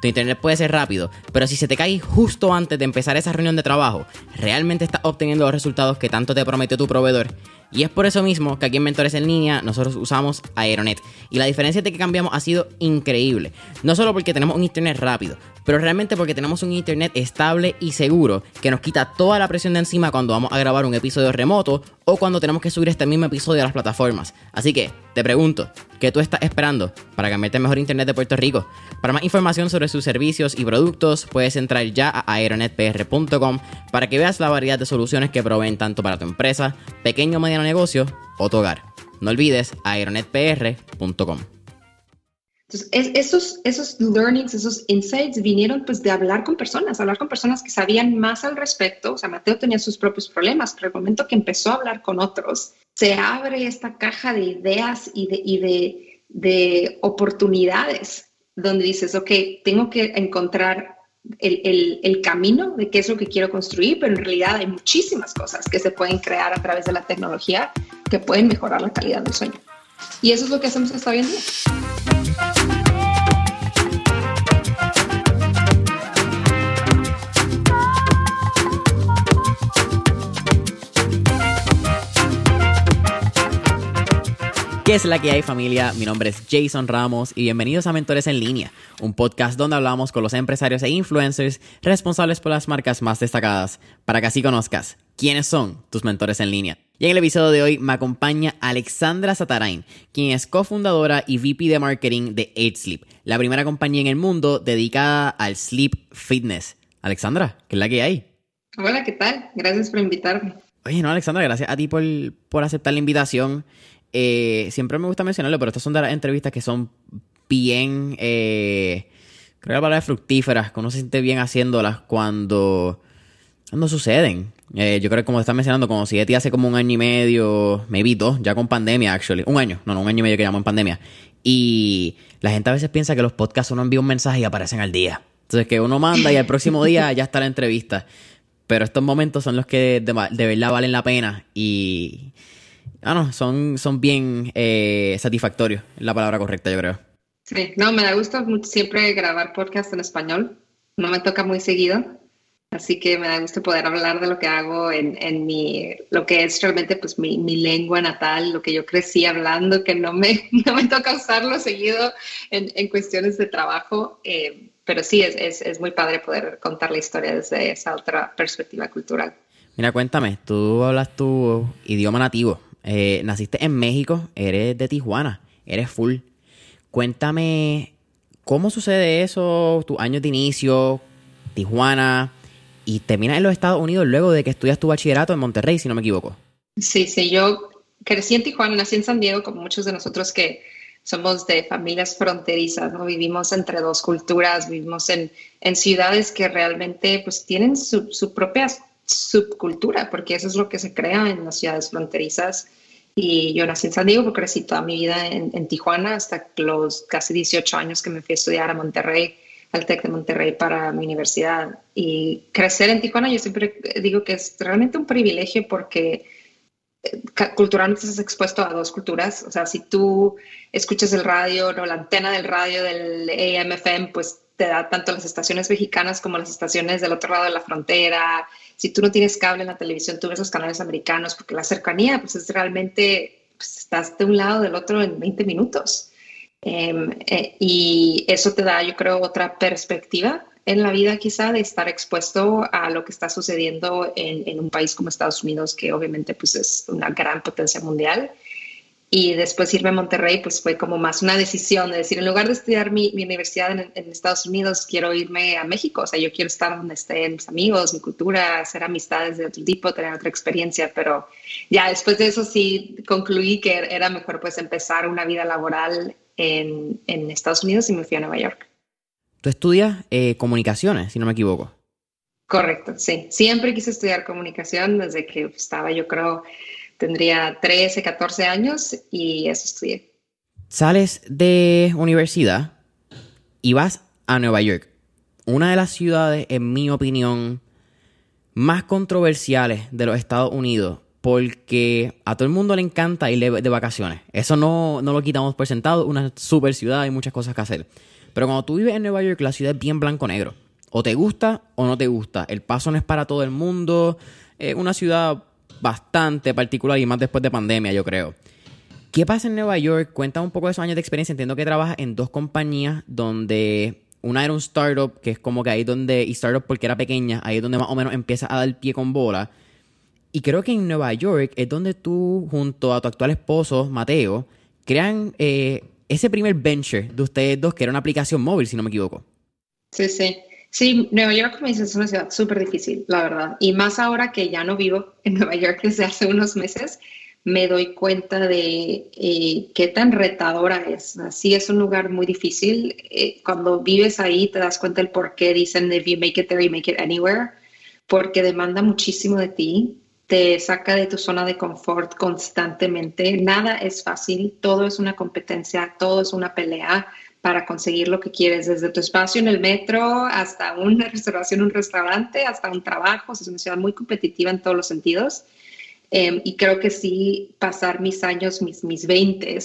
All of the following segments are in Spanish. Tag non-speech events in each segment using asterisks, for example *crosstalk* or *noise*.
Tu internet puede ser rápido, pero si se te cae justo antes de empezar esa reunión de trabajo, ¿realmente estás obteniendo los resultados que tanto te prometió tu proveedor? Y es por eso mismo que aquí en Mentores en Línea nosotros usamos Aeronet. Y la diferencia de que cambiamos ha sido increíble. No solo porque tenemos un internet rápido, pero realmente porque tenemos un internet estable y seguro que nos quita toda la presión de encima cuando vamos a grabar un episodio remoto o cuando tenemos que subir este mismo episodio a las plataformas. Así que, te pregunto, ¿qué tú estás esperando para cambiarte el mejor internet de Puerto Rico? Para más información sobre sus servicios y productos, puedes entrar ya a aeronetpr.com para que veas la variedad de soluciones que proveen tanto para tu empresa, pequeño o mediano negocio o tu hogar. No olvides aeronetpr.com. Entonces, esos, esos learnings, esos insights vinieron pues de hablar con personas, hablar con personas que sabían más al respecto. O sea, Mateo tenía sus propios problemas, pero el momento que empezó a hablar con otros, se abre esta caja de ideas y de, y de, de oportunidades donde dices, ok, tengo que encontrar el, el, el, camino de qué es lo que quiero construir, pero en realidad hay muchísimas cosas que se pueden crear a través de la tecnología que pueden mejorar la calidad del sueño. Y eso es lo que hacemos hasta hoy en día. ¿Qué es la que hay familia? Mi nombre es Jason Ramos y bienvenidos a Mentores en Línea, un podcast donde hablamos con los empresarios e influencers responsables por las marcas más destacadas, para que así conozcas quiénes son tus mentores en línea. Y en el episodio de hoy me acompaña Alexandra Satarain, quien es cofundadora y VP de marketing de 8Sleep, la primera compañía en el mundo dedicada al sleep fitness. Alexandra, ¿qué es la que hay? Hola, ¿qué tal? Gracias por invitarme. Oye, no, Alexandra, gracias a ti por, por aceptar la invitación. Eh, siempre me gusta mencionarlo, pero estas son de las entrevistas que son bien, eh, creo que la palabra fructíferas, que uno se siente bien haciéndolas cuando, cuando suceden. Eh, yo creo que como estás mencionando, como si de ti hace como un año y medio, me evito, ya con pandemia, actually. Un año, no, no, un año y medio que llamo en pandemia. Y la gente a veces piensa que los podcasts uno envía un mensaje y aparecen al día. Entonces que uno manda y al próximo día ya está la entrevista. Pero estos momentos son los que de, de verdad valen la pena y Ah, no, son, son bien eh, satisfactorios, es la palabra correcta, yo creo. Sí, no, me da gusto siempre grabar podcast en español. No me toca muy seguido, así que me da gusto poder hablar de lo que hago en, en mi, lo que es realmente pues mi, mi, lengua natal, lo que yo crecí hablando, que no me, *laughs* no me toca usarlo seguido en, en cuestiones de trabajo. Eh, pero sí, es, es, es muy padre poder contar la historia desde esa otra perspectiva cultural. Mira, cuéntame, tú hablas tu idioma nativo, eh, naciste en México, eres de Tijuana, eres full. Cuéntame cómo sucede eso, tus años de inicio, Tijuana, y terminas en los Estados Unidos luego de que estudias tu bachillerato en Monterrey, si no me equivoco. Sí, sí, yo crecí en Tijuana, nací en San Diego, como muchos de nosotros que somos de familias fronterizas, ¿no? Vivimos entre dos culturas, vivimos en, en ciudades que realmente pues tienen su, su propia subcultura, porque eso es lo que se crea en las ciudades fronterizas. Y yo nací en San Diego, crecí toda mi vida en, en, Tijuana hasta los casi 18 años que me fui a estudiar a Monterrey, al TEC de Monterrey para mi universidad. Y crecer en Tijuana, yo siempre digo que es realmente un privilegio porque eh, culturalmente estás expuesto a dos culturas. O sea, si tú escuchas el radio, no, la antena del radio del AM/FM, pues te da tanto las estaciones mexicanas como las estaciones del otro lado de la frontera si tú no tienes cable en la televisión, tú ves los canales americanos, porque la cercanía, pues es realmente, pues, estás de un lado del otro en 20 minutos. Eh, eh, y eso te da, yo creo, otra perspectiva en la vida quizá de estar expuesto a lo que está sucediendo en, en, un país como Estados Unidos, que obviamente pues es una gran potencia mundial. Y después irme a Monterrey, pues fue como más una decisión de decir, en lugar de estudiar mi, mi universidad en, en, Estados Unidos, quiero irme a México, o sea, yo quiero estar donde estén mis amigos, mi cultura, hacer amistades de otro tipo, tener otra experiencia, pero ya después de eso sí concluí que era mejor pues empezar una vida laboral en, en Estados Unidos y me fui a Nueva York. Tú estudias eh, comunicaciones, si no me equivoco. Correcto, sí. Siempre quise estudiar comunicación desde que estaba, yo creo, tendría 13, 14 años y eso estudié. Sales de universidad y vas a Nueva York, una de las ciudades, en mi opinión, más controversiales de los Estados Unidos, porque a todo el mundo le encanta ir de, vacaciones. Eso no, no, lo quitamos por sentado, una super ciudad, hay muchas cosas que hacer. Pero cuando tú vives en Nueva York, la ciudad es bien blanco-negro. O te gusta o no te gusta. El paso no es para todo el mundo. Es una ciudad bastante particular y más después de pandemia, yo creo. ¿Qué pasa en Nueva York? Cuenta un poco de esos años de experiencia. Entiendo que trabajas en dos compañías donde una era un startup, que es como que ahí donde, y startup porque era pequeña, ahí es donde más o menos empieza a dar pie con bola. Y creo que en Nueva York es donde tú, junto a tu actual esposo, Mateo, crean eh, ese primer venture de ustedes dos, que era una aplicación móvil, si no me equivoco. Sí, sí. Sí, Nueva York, como dices, es una ciudad súper difícil, la verdad. Y más ahora que ya no vivo *laughs* en Nueva York desde hace unos meses, me doy cuenta de eh, qué tan retadora es. Así es un lugar muy difícil. Eh, cuando vives ahí te das cuenta del por qué dicen if you make it there, you make it anywhere, porque demanda muchísimo de ti, te saca de tu zona de confort constantemente. Nada es fácil, todo es una competencia, todo es una pelea para conseguir lo que quieres, desde tu espacio en el metro hasta una *laughs* restauración, un restaurante, hasta un trabajo. Es una ciudad muy competitiva en todos los sentidos. Em, y creo que sí, pasar mis años, mis, mis 20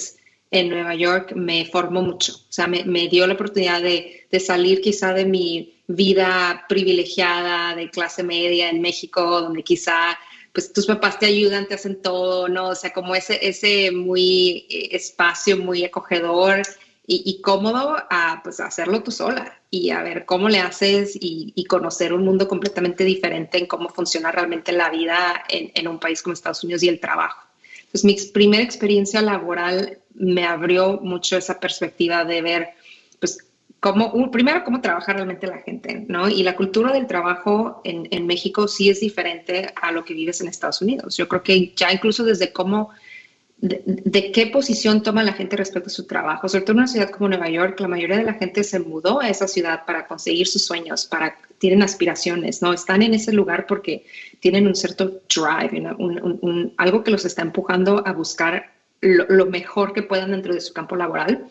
en Nueva York me formó mucho. O sea, me, me dio la oportunidad de, de, salir quizá de mi vida privilegiada de clase media en México, donde quizá pues tus papás te ayudan, te hacen todo, ¿no? O sea, como ese, ese muy eh, espacio muy acogedor y, cómodo a pues hacerlo tú sola y a ver cómo le haces y, conocer un mundo completamente diferente en cómo funciona realmente la vida en, en, un país como Estados Unidos y el trabajo. Entonces mi primera experiencia laboral me abrió mucho esa perspectiva de ver pues cómo, primero cómo trabaja realmente la gente, ¿no? Y la cultura del trabajo en, en México sí es diferente a lo que vives en Estados Unidos. Yo creo que ya incluso desde cómo de, qué posición toma la gente respecto a su trabajo. Sobre todo en una ciudad como Nueva York, la mayoría de la gente se mudó a esa ciudad para conseguir sus sueños, para tienen aspiraciones, ¿no? Están en ese lugar porque tienen un cierto drive, algo que los está empujando a buscar lo, lo, mejor que puedan dentro de su campo laboral.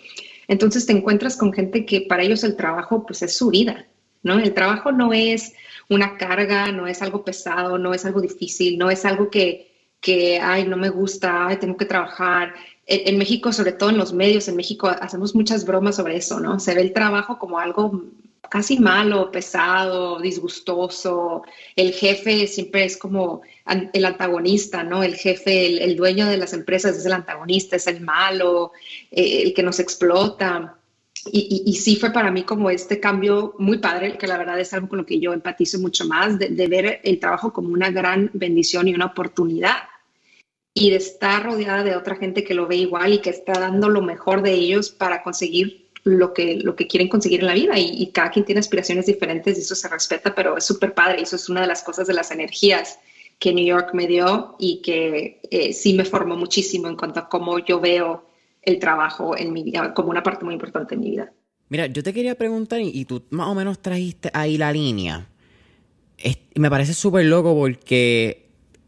Entonces te encuentras con gente que para ellos el trabajo pues es su vida, ¿no? El trabajo no es una carga, no es algo pesado, no es algo difícil, no es algo que que, ay, no me gusta, ay, tengo que trabajar. En, México, sobre todo en los medios, en México hacemos muchas bromas sobre eso, ¿no? Se ve el trabajo como algo casi malo, pesado, disgustoso. El jefe siempre es como el antagonista, ¿no? El jefe, el, dueño de las empresas es el antagonista, es el malo, eh, el que nos explota. Y, y, sí fue para mí como este cambio muy padre, que la verdad es algo con lo que yo empatizo mucho más, de, de ver el trabajo como una gran bendición y una oportunidad y de estar rodeada de otra gente que lo ve igual y que está dando lo mejor de ellos para conseguir lo que, lo que quieren conseguir en la vida. Y, cada quien tiene aspiraciones diferentes y eso se respeta, pero es súper padre y eso es una de las cosas de las energías que New York me dio y que eh, sí me formó muchísimo en cuanto a cómo yo veo el trabajo en mi vida como una parte muy importante en mi vida. Mira, yo te quería preguntar, y tú más o menos trajiste ahí la línea. me parece súper loco porque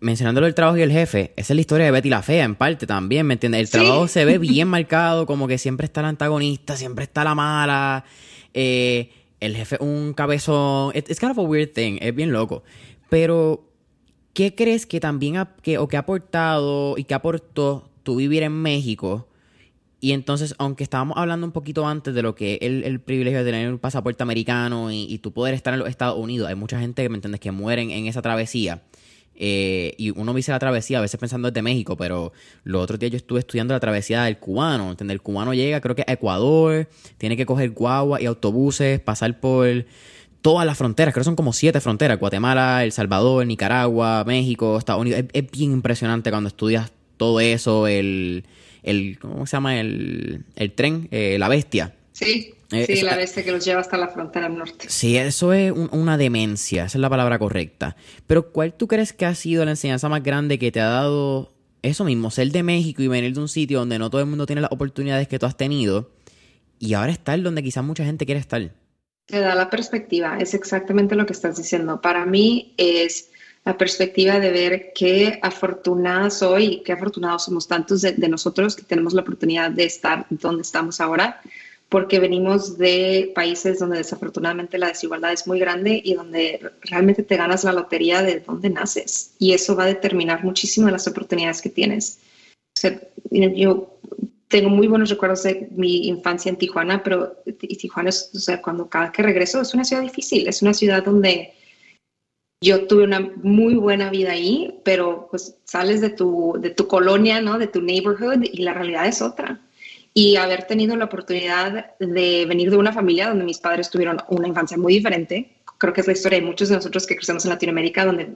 mencionándolo el trabajo y el jefe, esa es la historia de Betty la Fea, en parte también, ¿me entiendes? El trabajo se ve bien *laughs* marcado, como que siempre está el antagonista, siempre está la mala. Eh, el jefe un cabezón. Es kind of a weird thing, es bien loco. Pero, ¿qué crees que también ha, que, o que ha aportado y que aportó tu vivir en México? Y entonces, aunque estábamos hablando un poquito antes de lo que es el, privilegio de tener un pasaporte americano y, y tu poder estar en los Estados Unidos, hay mucha gente, ¿me entiendes?, que mueren en esa travesía. Eh, y uno dice la travesía, a veces pensando desde México, pero los otros días yo estuve estudiando la travesía del cubano. ¿entendés? El cubano llega, creo que a Ecuador, tiene que coger guagua y autobuses, pasar por todas las fronteras, creo que son como siete fronteras: Guatemala, El Salvador, Nicaragua, México, Estados Unidos. Es, bien impresionante cuando estudias todo eso, el. el ¿Cómo se llama? El, el tren, eh, la bestia. Sí. Eh, sí, la bestia que los lleva hasta la frontera norte. Sí, eso es una demencia, esa es la palabra correcta. Pero ¿cuál tú crees que ha sido la enseñanza más grande que te ha dado eso mismo, ser de México y venir de un sitio donde no todo el mundo tiene las oportunidades que tú has tenido y ahora estar donde quizás mucha gente quiere estar? Te da la perspectiva, es exactamente lo que estás diciendo. Para mí es la perspectiva de ver qué afortunada soy y qué afortunados somos tantos de, nosotros que tenemos la oportunidad de estar donde estamos ahora, porque venimos de países donde desafortunadamente la desigualdad es muy grande y donde realmente te ganas la lotería de dónde naces y eso va a determinar muchísimo las oportunidades que tienes. yo tengo muy buenos recuerdos de mi infancia en Tijuana, pero Tijuana es, o sea, cuando cada que regreso es una ciudad difícil, es una ciudad donde yo tuve una muy buena vida ahí, pero pues sales de tu, de tu colonia, ¿no? De tu neighborhood y la realidad es otra. Y haber tenido la oportunidad de venir de una familia donde mis padres tuvieron una infancia muy diferente, creo que es la historia de muchos de nosotros que crecemos en Latinoamérica, donde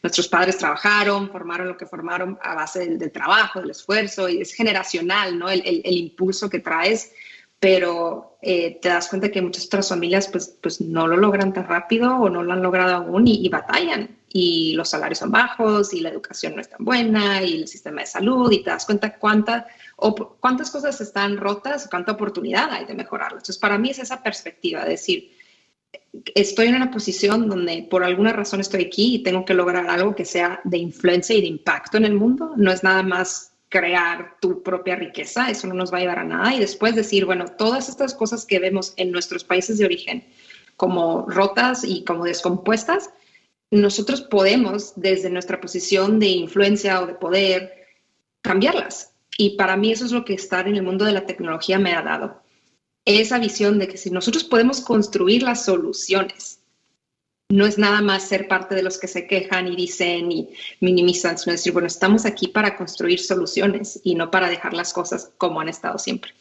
nuestros padres trabajaron, formaron lo que formaron a base del, trabajo, del esfuerzo, y es generacional, ¿no? El, el, el impulso que traes pero eh, te das cuenta que muchas otras familias pues, pues no lo logran tan rápido o no lo han logrado aún y, batallan. Y los salarios son bajos y la educación no es tan buena y el sistema de salud y te das cuenta cuánta, o cuántas cosas están rotas, cuánta oportunidad hay de mejorarlo. Entonces, para mí es esa perspectiva, de decir, estoy en una posición donde por alguna razón estoy aquí y tengo que lograr algo que sea de influencia y de impacto en el mundo. No es nada más crear tu propia riqueza, eso no nos va a llevar a nada. Y después decir, bueno, todas estas cosas que vemos en nuestros países de origen como rotas y como descompuestas, nosotros podemos, desde nuestra posición de influencia o de poder, cambiarlas. Y para mí eso es lo que estar en el mundo de la tecnología me ha dado. Esa visión de que si nosotros podemos construir las soluciones no es nada más ser parte de los que se quejan y dicen y minimizan, sino decir, bueno, estamos aquí para construir soluciones y no para dejar las cosas como han estado siempre.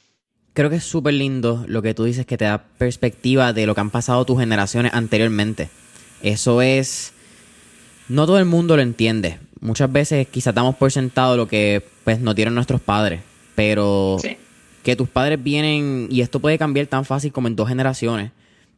Creo que es súper lindo lo que tú dices, que te da perspectiva de lo que han pasado tus generaciones anteriormente. Eso es... No todo el mundo lo entiende. Muchas veces quizás damos por sentado lo que pues, nos dieron nuestros padres, pero que tus padres vienen, y esto puede cambiar tan fácil como en dos generaciones,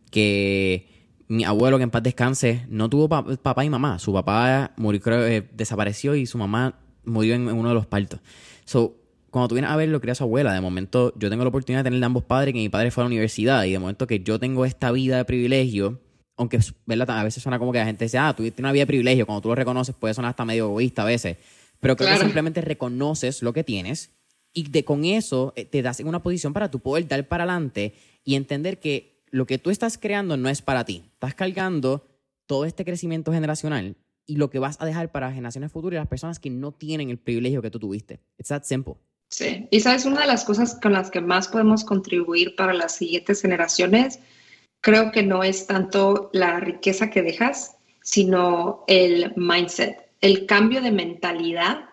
que mi abuelo, que en paz descanse, no tuvo papá y mamá. Su papá murió, eh, desapareció y su mamá murió en, uno de los partos. So, cuando tú vienes a ver lo que era su abuela, de momento yo tengo la oportunidad de tener ambos padres, que mi padre fue a la universidad, y de momento que yo tengo esta vida de privilegio, aunque ¿verdad? a veces suena como que la gente dice, ah, tú tienes una vida de privilegio, cuando tú lo reconoces puede sonar hasta medio egoísta a veces, pero creo que simplemente reconoces lo que tienes y de con eso eh, te das en una posición para tú poder dar para adelante y entender que lo que tú estás creando no es para ti. Estás cargando todo este crecimiento generacional y lo que vas a dejar para generaciones futuras y las personas que no tienen el privilegio que tú tuviste. It's that simple. Sí, y sabes, una de las cosas con las que más podemos contribuir para las siguientes generaciones, creo que no es tanto la riqueza que dejas, sino el mindset, el cambio de mentalidad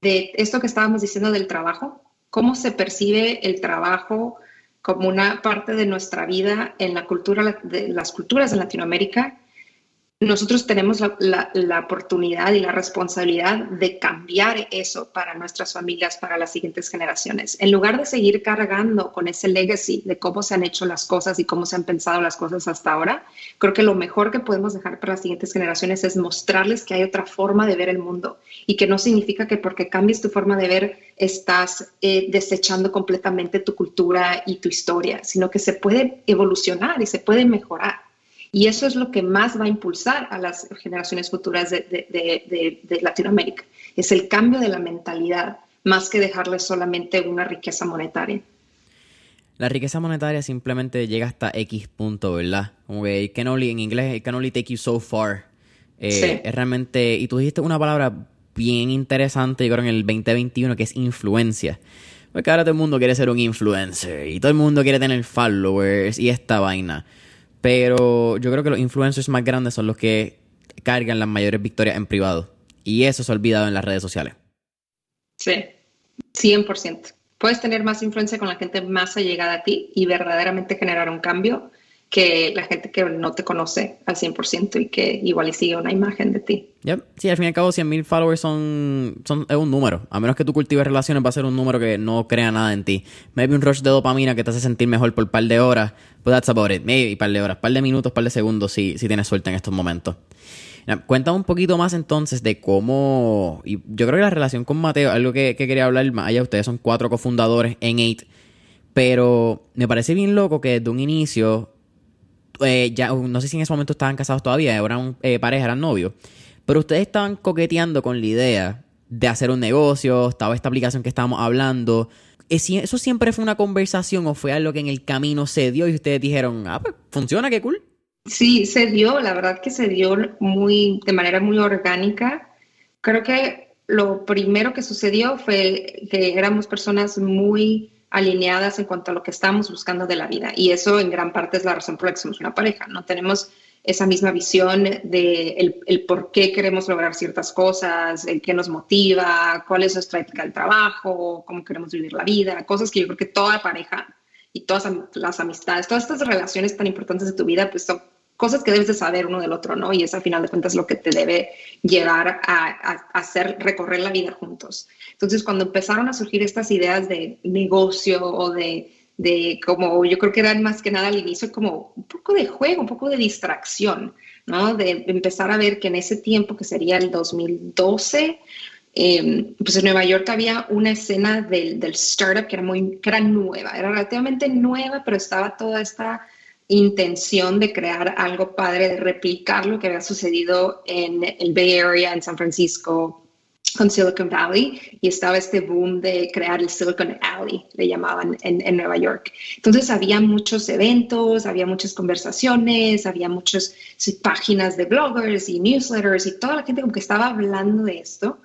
de esto que estábamos diciendo del trabajo, cómo se percibe el trabajo, como una parte de nuestra vida en la cultura de las culturas de Latinoamérica nosotros tenemos la, oportunidad y la responsabilidad de cambiar eso para nuestras familias, para las siguientes generaciones. En lugar de seguir cargando con ese legacy de cómo se han hecho las cosas y cómo se han pensado las cosas hasta ahora, creo que lo mejor que podemos dejar para las siguientes generaciones es mostrarles que hay otra forma de ver el mundo y que no significa que porque cambies tu forma de ver estás eh, desechando completamente tu cultura y tu historia, sino que se puede evolucionar y se puede mejorar. Y eso es lo que más va a impulsar a las generaciones futuras de, Latinoamérica. Es el cambio de la mentalidad, más que dejarles solamente una riqueza monetaria. La riqueza monetaria simplemente llega hasta X punto, ¿verdad? Como que can only, en inglés, it can only take you so far. Eh, es realmente, y tú dijiste una palabra bien interesante, yo creo en el 2021, que es influencia. Porque ahora todo el mundo quiere ser un influencer y todo el mundo quiere tener followers y esta vaina. Pero yo creo que los influencers más grandes son los que cargan las mayores victorias en privado. Y eso se ha olvidado en las redes sociales. Sí, 100%. Puedes tener más influencia con la gente más allegada a ti y verdaderamente generar un cambio que la gente que no te conoce al 100% y que igual y sigue una imagen de ti. Sí, al fin y al cabo 100.000 followers son, son, es un número. A menos que tú cultives relaciones va a ser un número que no crea nada en ti. Maybe un rush de dopamina que te hace sentir mejor por un par de horas. But that's about it. Maybe par de horas, par de minutos, par de segundos si, si tienes suerte en estos momentos. Cuéntame un poquito más entonces de cómo... Y yo creo que la relación con Mateo, algo que, que quería hablar más allá, ustedes son cuatro cofundadores en Eight. Pero me parece bien loco que desde un inicio eh, ya, no sé si en ese momento estaban casados todavía, eran eh, pareja, eran novios, pero ustedes estaban coqueteando con la idea de hacer un negocio, estaba esta aplicación que estábamos hablando. ¿Eso siempre fue una conversación o fue algo que en el camino se dio y ustedes dijeron, ah, pues funciona, qué cool? Sí, se dio, la verdad que se dio muy, de manera muy orgánica. Creo que lo primero que sucedió fue que éramos personas muy alineadas en cuanto a lo que estamos buscando de la vida. Y eso en gran parte es la razón por la que somos una pareja. No tenemos esa misma visión de el, por qué queremos lograr ciertas cosas, el qué nos motiva, cuál es nuestra ética del trabajo, cómo queremos vivir la vida, cosas que yo creo que toda pareja y todas las amistades, todas estas relaciones tan importantes de tu vida, pues son cosas que debes de saber uno del otro, ¿no? Y eso al final de cuentas es lo que te debe llevar a, hacer recorrer la vida juntos. Entonces, cuando empezaron a surgir estas ideas de negocio o de, de como, yo creo que eran más que nada al inicio como un poco de juego, un poco de distracción, ¿no? De empezar a ver que en ese tiempo, que sería el 2012, em, pues en Nueva York había una escena del, del startup que era, muy, que era nueva, era relativamente nueva, pero estaba toda esta intención de crear algo padre, de replicar lo que había sucedido en el Bay Area, en San Francisco, con Silicon Valley, y estaba este boom de crear el Silicon Alley, le llamaban en, Nueva York. Entonces había muchos eventos, había muchas conversaciones, había muchas páginas de bloggers y newsletters y toda la gente como que estaba hablando de esto.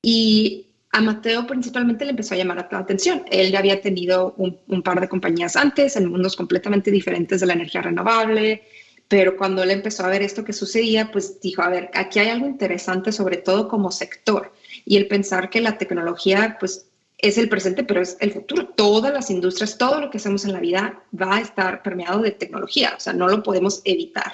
Y a Mateo principalmente le empezó a llamar la atención. Él ya había tenido un, par de compañías antes en mundos completamente diferentes de la energía renovable, pero cuando él empezó a ver esto que sucedía, pues dijo, a ver, aquí hay algo interesante, sobre todo como sector, y el pensar que la tecnología, pues es el presente, pero es el futuro. Todas las industrias, todo lo que hacemos en la vida va a estar permeado de tecnología, o sea, no lo podemos evitar.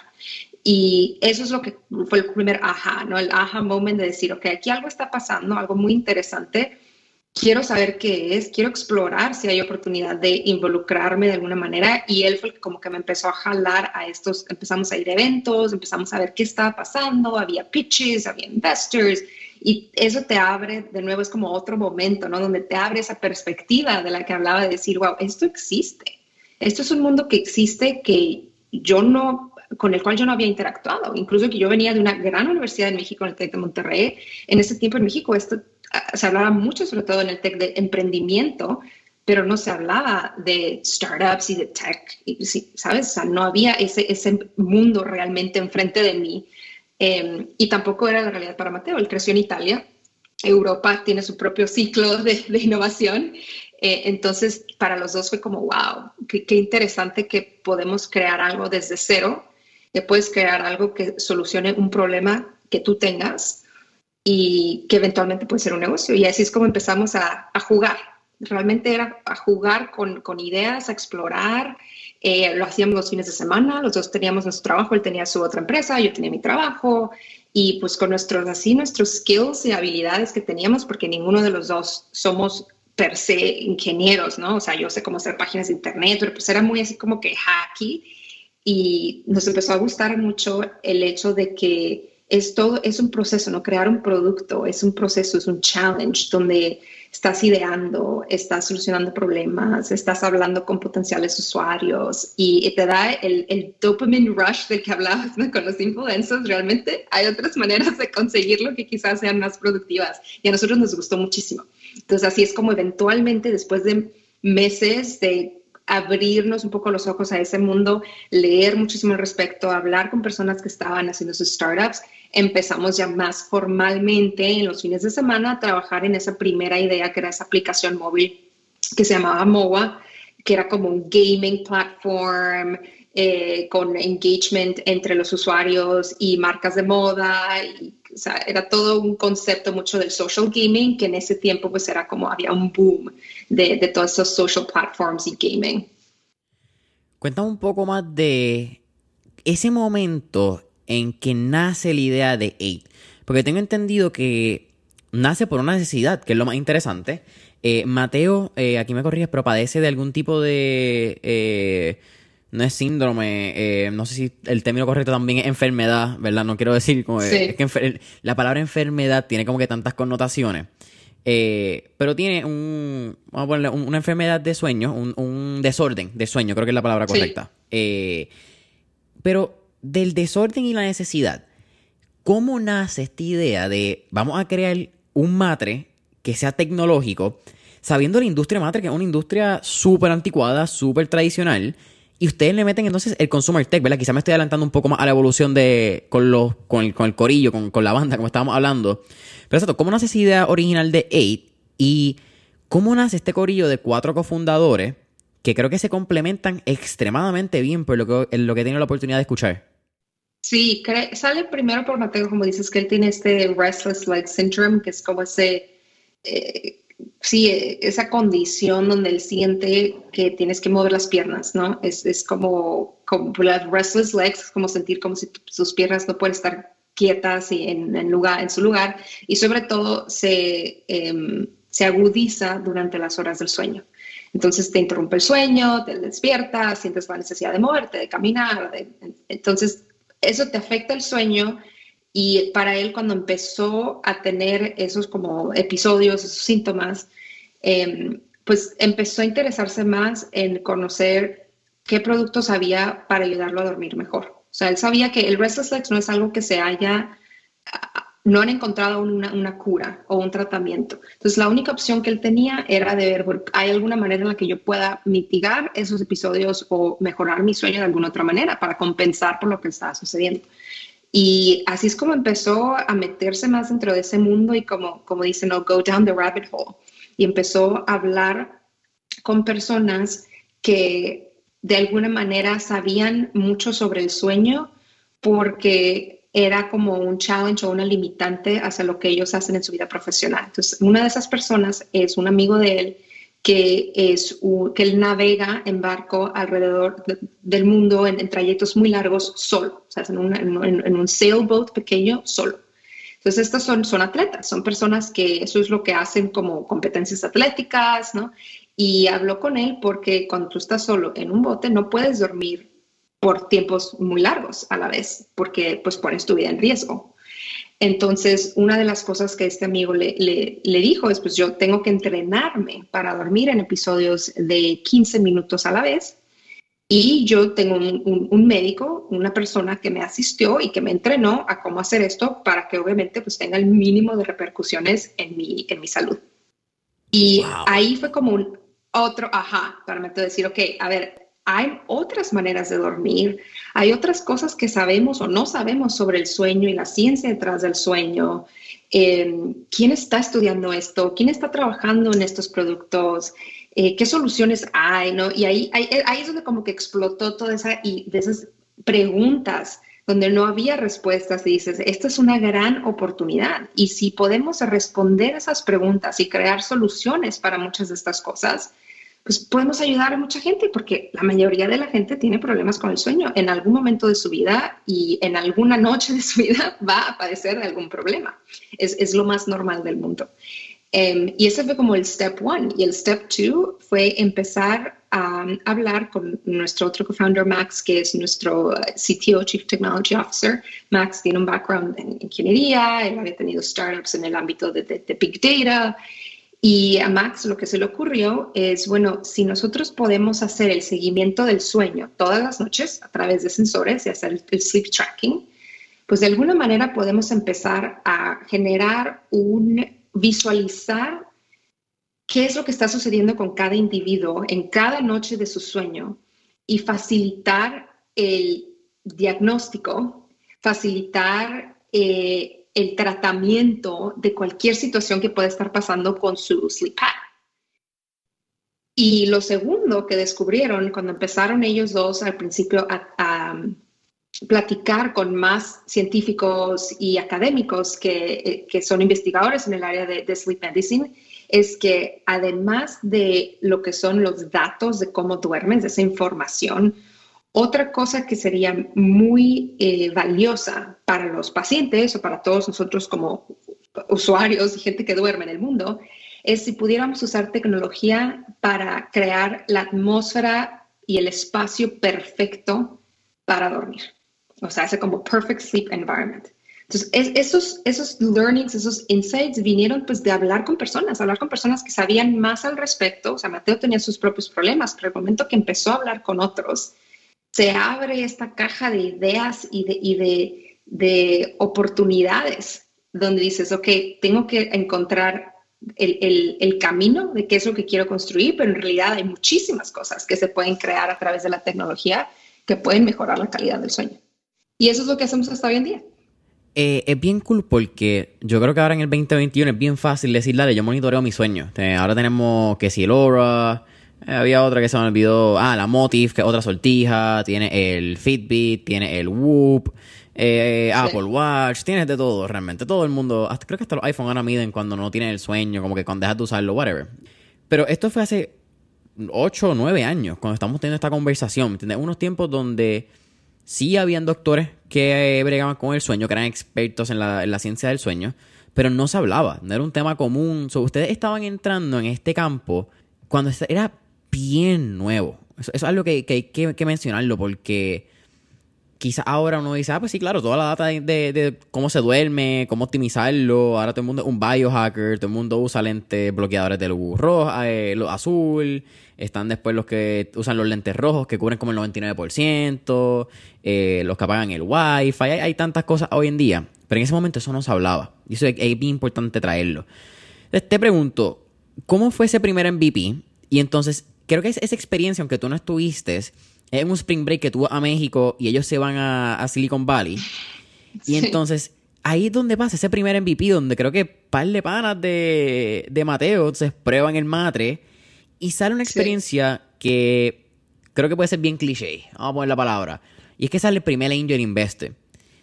Y eso es lo que fue el primer aha, ¿no? El aha moment de decir, ok, aquí algo está pasando, algo muy interesante. Quiero saber qué es, quiero explorar si hay oportunidad de involucrarme de alguna manera. Y él fue como que me empezó a jalar a estos, empezamos a ir a eventos, empezamos a ver qué estaba pasando, había pitches, había investors. Y eso te abre, de nuevo, es como otro momento, ¿no? Donde te abre esa perspectiva de la que hablaba de decir, wow, esto existe. Esto es un mundo que existe que yo no con el cual yo no había interactuado. Incluso que yo venía de una gran universidad en México, en el TEC de Monterrey. En ese tiempo en México esto ah, se hablaba mucho, sobre todo en el TEC de emprendimiento, pero no se hablaba de startups y de tech, ¿sabes? O sea, no había ese, ese mundo realmente enfrente de mí. Em, y tampoco era la realidad para Mateo. Él creció en Italia. Europa tiene su propio ciclo de, de innovación eh, entonces, para los dos fue como, wow, qué, qué, interesante que podemos crear algo desde cero que puedes crear algo que solucione un problema que tú tengas y que eventualmente puede ser un negocio. Y así es como empezamos a, jugar. Realmente era a jugar con, ideas, a explorar. Eh, lo hacíamos los fines de semana, los dos teníamos nuestro trabajo, él tenía su otra empresa, yo tenía mi trabajo. Y pues con nuestros, así, nuestros skills y habilidades que teníamos, porque ninguno de los dos somos per se ingenieros, ¿no? O sea, yo sé cómo hacer páginas de internet, pero pues era muy así como que hacky y nos empezó a gustar mucho el hecho de que es todo, es un proceso, ¿no? Crear un producto es un proceso, es un challenge donde estás ideando, estás solucionando problemas, estás hablando con potenciales usuarios y te da el, el dopamine rush del que hablabas con los influencers. Realmente hay otras maneras de conseguirlo que quizás sean más productivas y a nosotros nos gustó muchísimo. Entonces así es como eventualmente después de meses de abrirnos un poco los ojos a ese mundo, leer muchísimo al respecto, hablar con personas que estaban haciendo sus startups. Empezamos ya más formalmente en los fines de semana a trabajar en esa primera idea que era esa aplicación móvil que se llamaba MOA, que era como un gaming platform eh, con engagement entre los usuarios y marcas de moda. Era todo un concepto mucho del social gaming, que en ese tiempo pues era como había un boom de, de todos esos social platforms y gaming. Cuéntame un poco más de ese momento en que nace la idea de Eight. Porque tengo entendido que nace por una necesidad, que es lo más interesante. Eh, Mateo, eh, aquí me corriges, pero padece de algún tipo de no es síndrome, eh, no sé si el término correcto también es enfermedad, ¿verdad? No quiero decir como es que la palabra enfermedad tiene como que tantas connotaciones. Eh, pero tiene un, vamos a ponerle, una enfermedad de sueño, un, desorden de sueño, creo que es la palabra correcta. Eh, Pero del desorden y la necesidad, ¿cómo nace esta idea de vamos a crear un matre que sea tecnológico, sabiendo la industria matre, que es una industria súper anticuada, súper tradicional, y ustedes le meten entonces el consumer tech, ¿verdad? Quizá me estoy adelantando un poco más a la evolución de con los con el, con el corillo, con, con, la banda, como estábamos hablando. Pero exacto, ¿cómo nace esa idea original de Eight? Y cómo nace este corillo de cuatro cofundadores que creo que se complementan extremadamente bien por lo que, lo que he tenido la oportunidad de escuchar. Sí, sale primero por Mateo, como dices, que él tiene este restless leg syndrome, que es como ese, eh, sí, esa condición donde él siente que tienes que mover las piernas, ¿no? Es, es como, como las restless legs, es como sentir como si sus piernas no pueden estar quietas y en, en, lugar, en su lugar, y sobre todo se, em, se agudiza durante las horas del sueño. Entonces te interrumpe el sueño, te despiertas, sientes la necesidad de moverte, de caminar. Entonces eso te afecta el sueño y para él cuando empezó a tener esos como episodios, esos síntomas, em, pues empezó a interesarse más en conocer qué productos había para ayudarlo a dormir mejor. O sea, él sabía que el restless legs no es algo que se haya, no han encontrado una, una, cura o un tratamiento. Entonces, la única opción que él tenía era de ver, ¿hay alguna manera en la que yo pueda mitigar esos episodios o mejorar mi sueño de alguna otra manera para compensar por lo que estaba sucediendo? Y así es como empezó a meterse más dentro de ese mundo y como, como dicen, no, go down the rabbit hole. Y empezó a hablar con personas que de alguna manera sabían mucho sobre el sueño porque era como un challenge o una limitante hacia lo que ellos hacen en su vida profesional. Entonces, una de esas personas es un amigo de él que, es que él navega en barco alrededor del mundo en, trayectos muy largos solo, o sea, en, un sailboat pequeño solo. Entonces, estas son, son atletas, son personas que eso es lo que hacen como competencias atléticas, ¿no? Y habló con él porque cuando tú estás solo en un bote no puedes dormir por tiempos muy largos a la vez, porque pues pones tu vida en riesgo. Entonces, una de las cosas que este amigo le, le, dijo es, pues yo tengo que entrenarme para dormir en episodios de 15 minutos a la vez. Y yo tengo un, un, médico, una persona que me asistió y que me entrenó a cómo hacer esto para que obviamente pues tenga el mínimo de repercusiones en mi, en mi salud. Y ahí fue como un otro, ajá, para decir, ok, a ver, hay otras maneras de dormir, hay otras cosas que sabemos o no sabemos sobre el sueño y la ciencia detrás del sueño. Em, ¿Quién está estudiando esto? ¿Quién está trabajando en estos productos? Eh, ¿Qué soluciones hay? ¿no? Y ahí, ahí, ahí, es donde como que explotó toda esa y de esas preguntas donde no había respuestas y dices, esta es una gran oportunidad. Y si podemos responder esas preguntas y crear soluciones para muchas de estas cosas, pues podemos ayudar a mucha gente porque la mayoría de la gente tiene problemas con el sueño en algún momento de su vida y en alguna noche de su vida *laughs* va a padecer de algún problema. Es, es lo más normal del mundo. Um, y ese fue como el step one. Y el step two fue empezar a hablar con nuestro otro co-founder, Max, que es nuestro uh, CTO, Chief Technology Officer. Max tiene un background en ingeniería, él había tenido startups en el ámbito de, de, de Big Data y a Max lo que se le ocurrió es, bueno, si nosotros podemos hacer el seguimiento del sueño todas las noches a través de sensores y hacer el sleep tracking, pues de alguna manera podemos empezar a generar un visualizar qué es lo que está sucediendo con cada individuo en cada noche de su sueño y facilitar el diagnóstico, facilitar eh, el tratamiento de cualquier situación que pueda estar pasando con su sleep pad. Y lo segundo que descubrieron cuando empezaron ellos dos al principio a, platicar con más científicos y académicos que, que, son investigadores en el área de, de sleep medicine, es que además de lo que son los datos de cómo duermes, esa información, otra cosa que sería muy eh, valiosa para los pacientes o para todos nosotros como usuarios y gente que duerme en el mundo es si pudiéramos usar tecnología para crear la atmósfera y el espacio perfecto para dormir. O sea, hace como perfect sleep environment. Entonces, esos, esos learnings, esos insights vinieron pues de hablar con personas, hablar con personas que sabían más al respecto. O sea, Mateo tenía sus propios problemas, pero el momento que empezó a hablar con otros, se abre esta caja de ideas y de, y de, de oportunidades donde dices, ok, tengo que encontrar el, el, el, camino de qué es lo que quiero construir, pero en realidad hay muchísimas cosas que se pueden crear a través de la tecnología que pueden mejorar la calidad del sueño. Y eso es lo que hacemos hasta hoy en día. Eh, es bien cool porque yo creo que ahora en el 2021 es bien fácil decir, dale, yo monitoreo mi sueño. Ahora tenemos que si el Aura, había otra que se me olvidó, ah, la Motif, que es otra sortija, tiene el Fitbit, tiene el Whoop. Eh, Apple Watch, tienes de todo, realmente. Todo el mundo, hasta, creo que hasta los iPhone ahora miden cuando no tienen el sueño, como que cuando dejas de usarlo, whatever. Pero esto fue hace 8 o 9 años, cuando estamos teniendo esta conversación, ¿entiendes? Unos tiempos donde sí habían doctores que bregaban con el sueño, que eran expertos en la, en la ciencia del sueño, pero no se hablaba, no era un tema común. ustedes estaban entrando en este campo cuando era bien nuevo. Eso, es algo que, que hay que, mencionarlo porque quizás ahora uno dice, ah, pues sí, claro, toda la data de, cómo se duerme, cómo optimizarlo. Ahora todo el mundo es un biohacker, todo el mundo usa lentes bloqueadores de luz roja, eh, azul. Están después los que usan los lentes rojos que cubren como el 99%, eh, los que apagan el wifi. Hay, hay tantas cosas hoy en día. Pero en ese momento eso no se hablaba. Y eso es, es bien importante traerlo. Entonces te pregunto, ¿cómo fue ese primer MVP? Y entonces, creo que esa experiencia, aunque tú no estuviste, es un spring break que tuvo a México y ellos se van a, Silicon Valley. Y entonces ahí es donde pasa ese primer MVP, donde creo que par de panas de, de Mateo se prueban el matre y sale una experiencia que creo que puede ser bien cliché. Vamos a poner la palabra. Y es que sale el primer Angel Investor.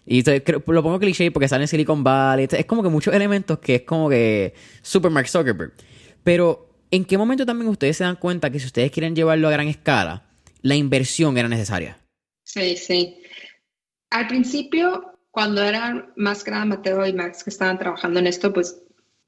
Y lo pongo cliché porque sale en Silicon Valley. Es como que muchos elementos que es como que Super Mark Zuckerberg. Pero, ¿en qué momento también ustedes se dan cuenta que si ustedes quieren llevarlo a gran escala, la inversión era necesaria. Sí, sí. Al principio, cuando eran más grande Mateo y Max que estaban trabajando en esto, pues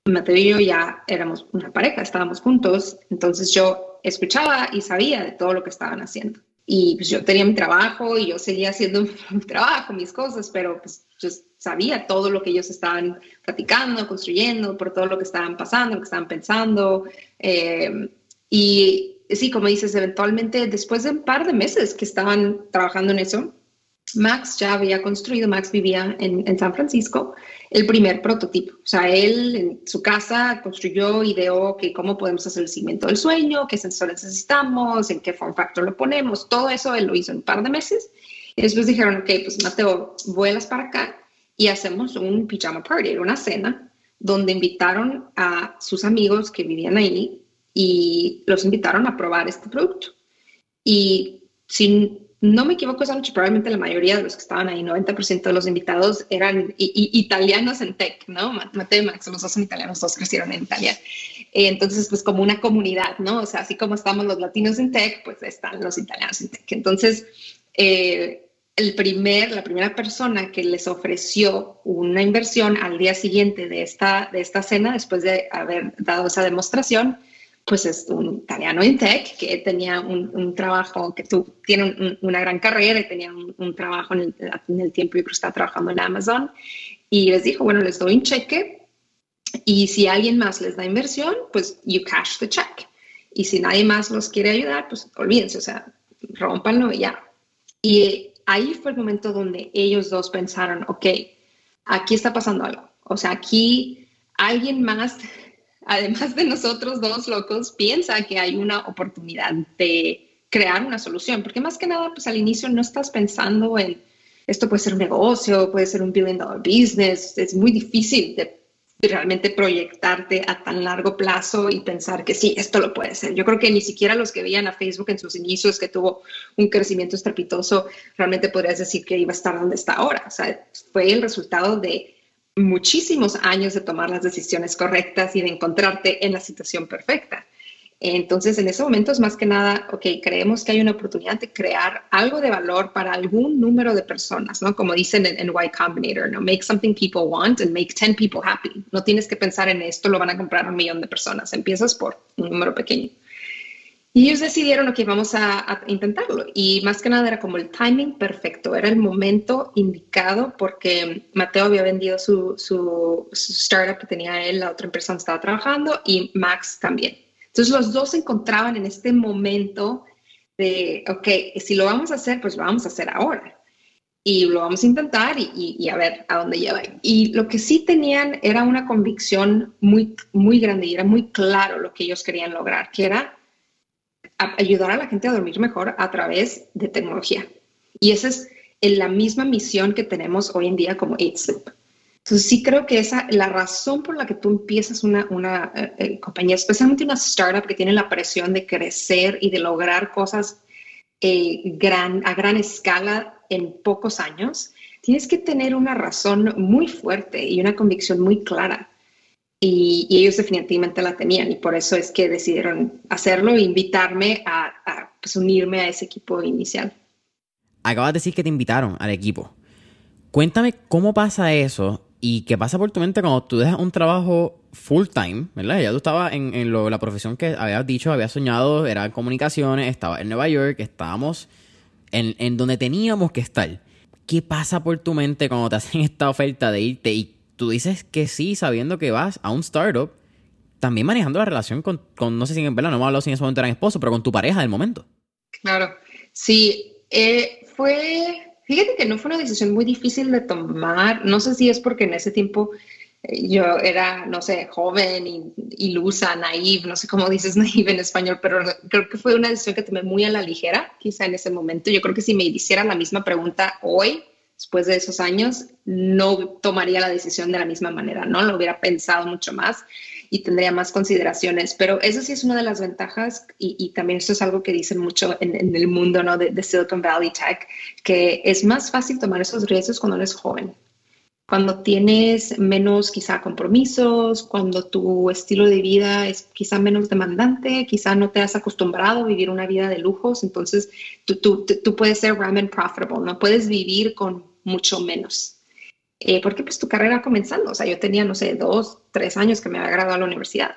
Mateo y yo ya éramos una pareja, estábamos juntos, entonces yo escuchaba y sabía de todo lo que estaban haciendo. Y pues yo tenía mi trabajo y yo seguía haciendo *laughs* mi trabajo, mis cosas, pero pues yo sabía todo lo que ellos estaban platicando, construyendo, por todo lo que estaban pasando, lo que estaban pensando. Eh, y sí, como dices, eventualmente después de un par de meses que estaban trabajando en eso, Max ya había construido, Max vivía en, San Francisco, el primer prototipo. O sea, él en su casa construyó, ideó que cómo podemos hacer el seguimiento del sueño, qué sensores necesitamos, en qué form factor lo ponemos, todo eso él lo hizo en un par de meses. Y después dijeron, ok, pues Mateo, vuelas para acá y hacemos un pijama party, una cena, donde invitaron a sus amigos que vivían ahí y los invitaron a probar este producto. Y si no me equivoco, esa noche probablemente la mayoría de los que estaban ahí, 90% de los invitados eran italianos en tech, ¿no? Mateo y Max, los dos son italianos, dos crecieron en Italia. Eh, entonces, pues como una comunidad, ¿no? O sea, así como estamos los latinos en tech, pues están los italianos en tech. Entonces, eh, el primer, la primera persona que les ofreció una inversión al día siguiente de esta, de esta cena, después de haber dado esa demostración, pues es un italiano en tech que tenía un, trabajo, que tú, tiene una gran carrera y tenía un, trabajo en el, tiempo y que está trabajando en Amazon. Y les dijo, bueno, les doy un cheque y si alguien más les da inversión, pues you cash the check. Y si nadie más los quiere ayudar, pues olvídense, o sea, rompanlo y ya. Y ahí fue el momento donde ellos dos pensaron, ok, aquí está pasando algo. O sea, aquí alguien más además de nosotros dos locos, piensa que hay una oportunidad de crear una solución, porque más que nada, pues al inicio no estás pensando en esto puede ser un negocio, puede ser un billion dollar business, es muy difícil de, realmente proyectarte a tan largo plazo y pensar que sí, esto lo puede ser. Yo creo que ni siquiera los que veían a Facebook en sus inicios, que tuvo un crecimiento estrepitoso, realmente podrías decir que iba a estar donde está ahora. O sea, fue el resultado de muchísimos años de tomar las decisiones correctas y de encontrarte en la situación perfecta. Entonces, en ese momento es más que nada, ok, creemos que hay una oportunidad de crear algo de valor para algún número de personas, ¿no? Como dicen en, en Y Combinator, ¿no? Make something people want and make 10 people happy. No tienes que pensar en esto, lo van a comprar un millón de personas. Empiezas por un número pequeño. Y ellos decidieron, que vamos a, intentarlo. Y más que nada era como el timing perfecto, era el momento indicado porque Mateo había vendido su, su, startup que tenía él, la otra empresa donde estaba trabajando, y Max también. Entonces los dos se encontraban en este momento de, ok, si lo vamos a hacer, pues lo vamos a hacer ahora. Y lo vamos a intentar y, a ver a dónde lleva. Y lo que sí tenían era una convicción muy, muy grande y era muy claro lo que ellos querían lograr, que era ayudar a la gente a dormir mejor a través de tecnología. Y esa es la misma misión que tenemos hoy en día como 8 Entonces sí creo que esa, la razón por la que tú empiezas una, una eh, eh, compañía, especialmente una startup que tiene la presión de crecer y de lograr cosas eh, gran, a gran escala en pocos años, tienes que tener una razón muy fuerte y una convicción muy clara. Y, ellos definitivamente la tenían y por eso es que decidieron hacerlo e invitarme a, pues, unirme a ese equipo inicial. Acabas de decir que te invitaron al equipo. Cuéntame cómo pasa eso y qué pasa por tu mente cuando tú dejas un trabajo full time, ¿verdad? Ya tú estabas en, la profesión que habías dicho, habías soñado, era comunicaciones, estaba en Nueva York, estábamos en, donde teníamos que estar. ¿Qué pasa por tu mente cuando te hacen esta oferta de irte y tú dices que sí sabiendo que vas a un startup, también manejando la relación con, no sé si en verdad no hemos hablado si en ese momento eran esposo, pero con tu pareja del momento. Claro, sí, eh, fue, fíjate que no fue una decisión muy difícil de tomar, no sé si es porque en ese tiempo eh, yo era, no sé, joven, ilusa, naive, no sé cómo *laughs* dices naive en español, pero creo que fue una decisión que tomé muy a la ligera, quizá en ese momento. Yo creo que si me hiciera la misma pregunta hoy, después de esos años, no tomaría la decisión de la misma manera, ¿no? Lo hubiera pensado mucho más y tendría más consideraciones. Pero eso sí es una de las ventajas y, también esto es algo que dicen mucho en, el mundo, ¿no? De, Silicon Valley Tech, que es más fácil tomar esos riesgos cuando eres joven. Cuando tienes menos quizá compromisos, cuando tu estilo de vida es quizá menos demandante, quizá no te has acostumbrado a vivir una vida de lujos, entonces tú, puedes ser ramen profitable, no puedes vivir con mucho menos. Eh, porque pues tu carrera comenzando, o sea, yo tenía, no sé, dos, tres años que me había graduado a la universidad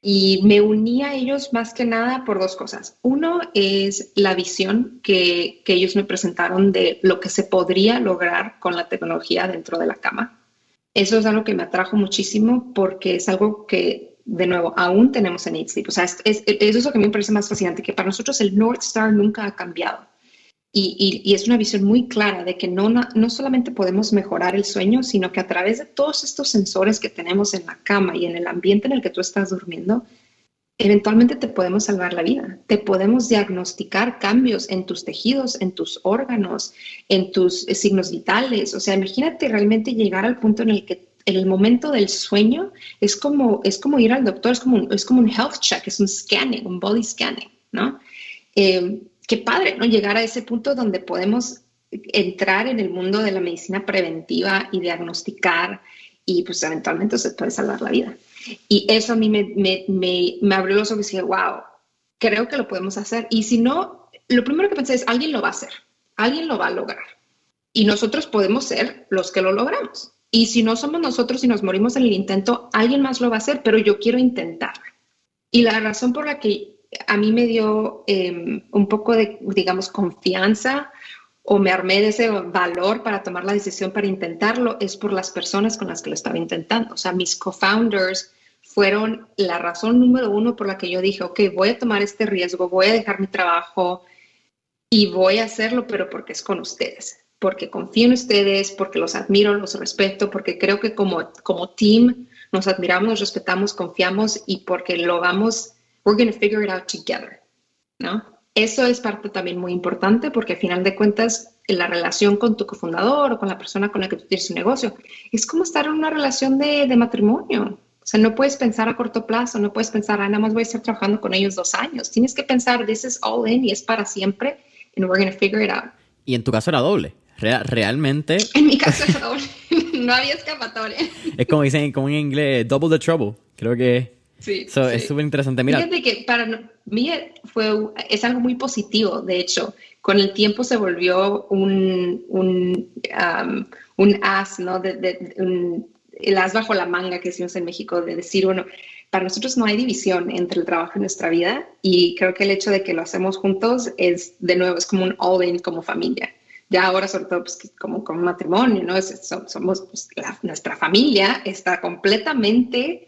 y me uní a ellos más que nada por dos cosas. Uno es la visión que, que ellos me presentaron de lo que se podría lograr con la tecnología dentro de la cama. Eso es algo que me atrajo muchísimo porque es algo que, de nuevo, aún tenemos en Sleep. O sea, es, eso es lo que me parece más fascinante, que para nosotros el North Star nunca ha cambiado. Y, es una visión muy clara de que no, no solamente podemos mejorar el sueño, sino que a través de todos estos sensores que tenemos en la cama y en el ambiente en el que tú estás durmiendo, eventualmente te podemos salvar la vida. Te podemos diagnosticar cambios en tus tejidos, en tus órganos, en tus signos vitales. O sea, imagínate realmente llegar al punto en el que en el momento del sueño es como, es como ir al doctor, es como, un, es como un health check, es un scanning, un body scanning, ¿no? Eh, qué padre, ¿no? Llegar a ese punto donde podemos entrar en el mundo de la medicina preventiva y diagnosticar y pues eventualmente se puede salvar la vida. Y eso a mí me, me, me, abrió los ojos y dije, wow, creo que lo podemos hacer. Y si no, lo primero que pensé es, alguien lo va a hacer, alguien lo va a lograr. Y nosotros podemos ser los que lo logramos. Y si no somos nosotros y nos morimos en el intento, alguien más lo va a hacer, pero yo quiero intentar. Y la razón por la que a mí me dio em, un poco de, digamos, confianza o me armé de ese valor para tomar la decisión para intentarlo es por las personas con las que lo estaba intentando. O sea, mis co-founders fueron la razón número uno por la que yo dije, ok, voy a tomar este riesgo, voy a dejar mi trabajo y voy a hacerlo, pero porque es con ustedes, porque confío en ustedes, porque los admiro, los respeto, porque creo que como, como team nos admiramos, nos respetamos, confiamos y porque lo vamos we're going to figure it out together, ¿no? Eso es parte también muy importante porque al final de cuentas la relación con tu cofundador o con la persona con la que tú tienes un negocio es como estar en una relación de, de matrimonio. O sea, no puedes pensar a corto plazo, no puedes pensar, ah, nada más voy a estar trabajando con ellos dos años. Tienes que pensar, this is all in y es para siempre and we're going to figure it out. Y en tu caso era doble. realmente. *laughs* En mi caso era doble. *laughs* no había escapatoria. es como dicen como en inglés, double the trouble. Creo que Sí, Es súper interesante. Mira. Fíjate que para mí fue, es algo muy positivo, de hecho. Con el tiempo se volvió un, un, um, un as, ¿no? De, el as bajo la manga que decimos en México, de decir, bueno, para nosotros no hay división entre el trabajo y nuestra vida y creo que el hecho de que lo hacemos juntos es, de nuevo, es como un all-in como familia. Ya ahora, sobre todo, pues, como, como matrimonio, ¿no? somos, pues, nuestra familia está completamente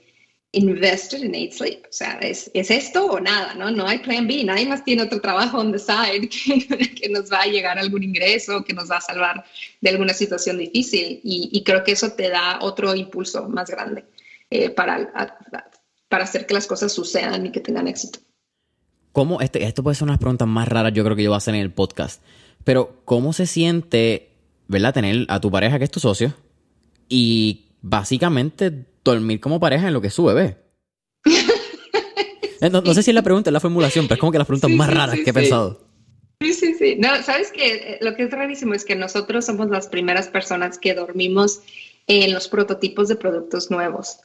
invested in Eight Sleep. O sea, es, es, esto o nada, ¿no? No hay plan B, nadie más tiene otro trabajo on the side que, que, nos va a llegar algún ingreso, que nos va a salvar de alguna situación difícil. Y, y creo que eso te da otro impulso más grande eh, para, para hacer que las cosas sucedan y que tengan éxito. ¿Cómo, este, esto puede ser una preguntas más raras yo creo que yo voy a hacer en el podcast, pero ¿cómo se siente, verdad, tener a tu pareja que es tu socio y básicamente dormir como pareja en lo que es su bebé. *laughs* Eh, no, sé si es la pregunta, es la formulación, pero es como que las preguntas más raras que he pensado. Sí, sí, sí. No, sabes que eh, lo que es rarísimo es que nosotros somos las primeras personas que dormimos en los prototipos de productos nuevos.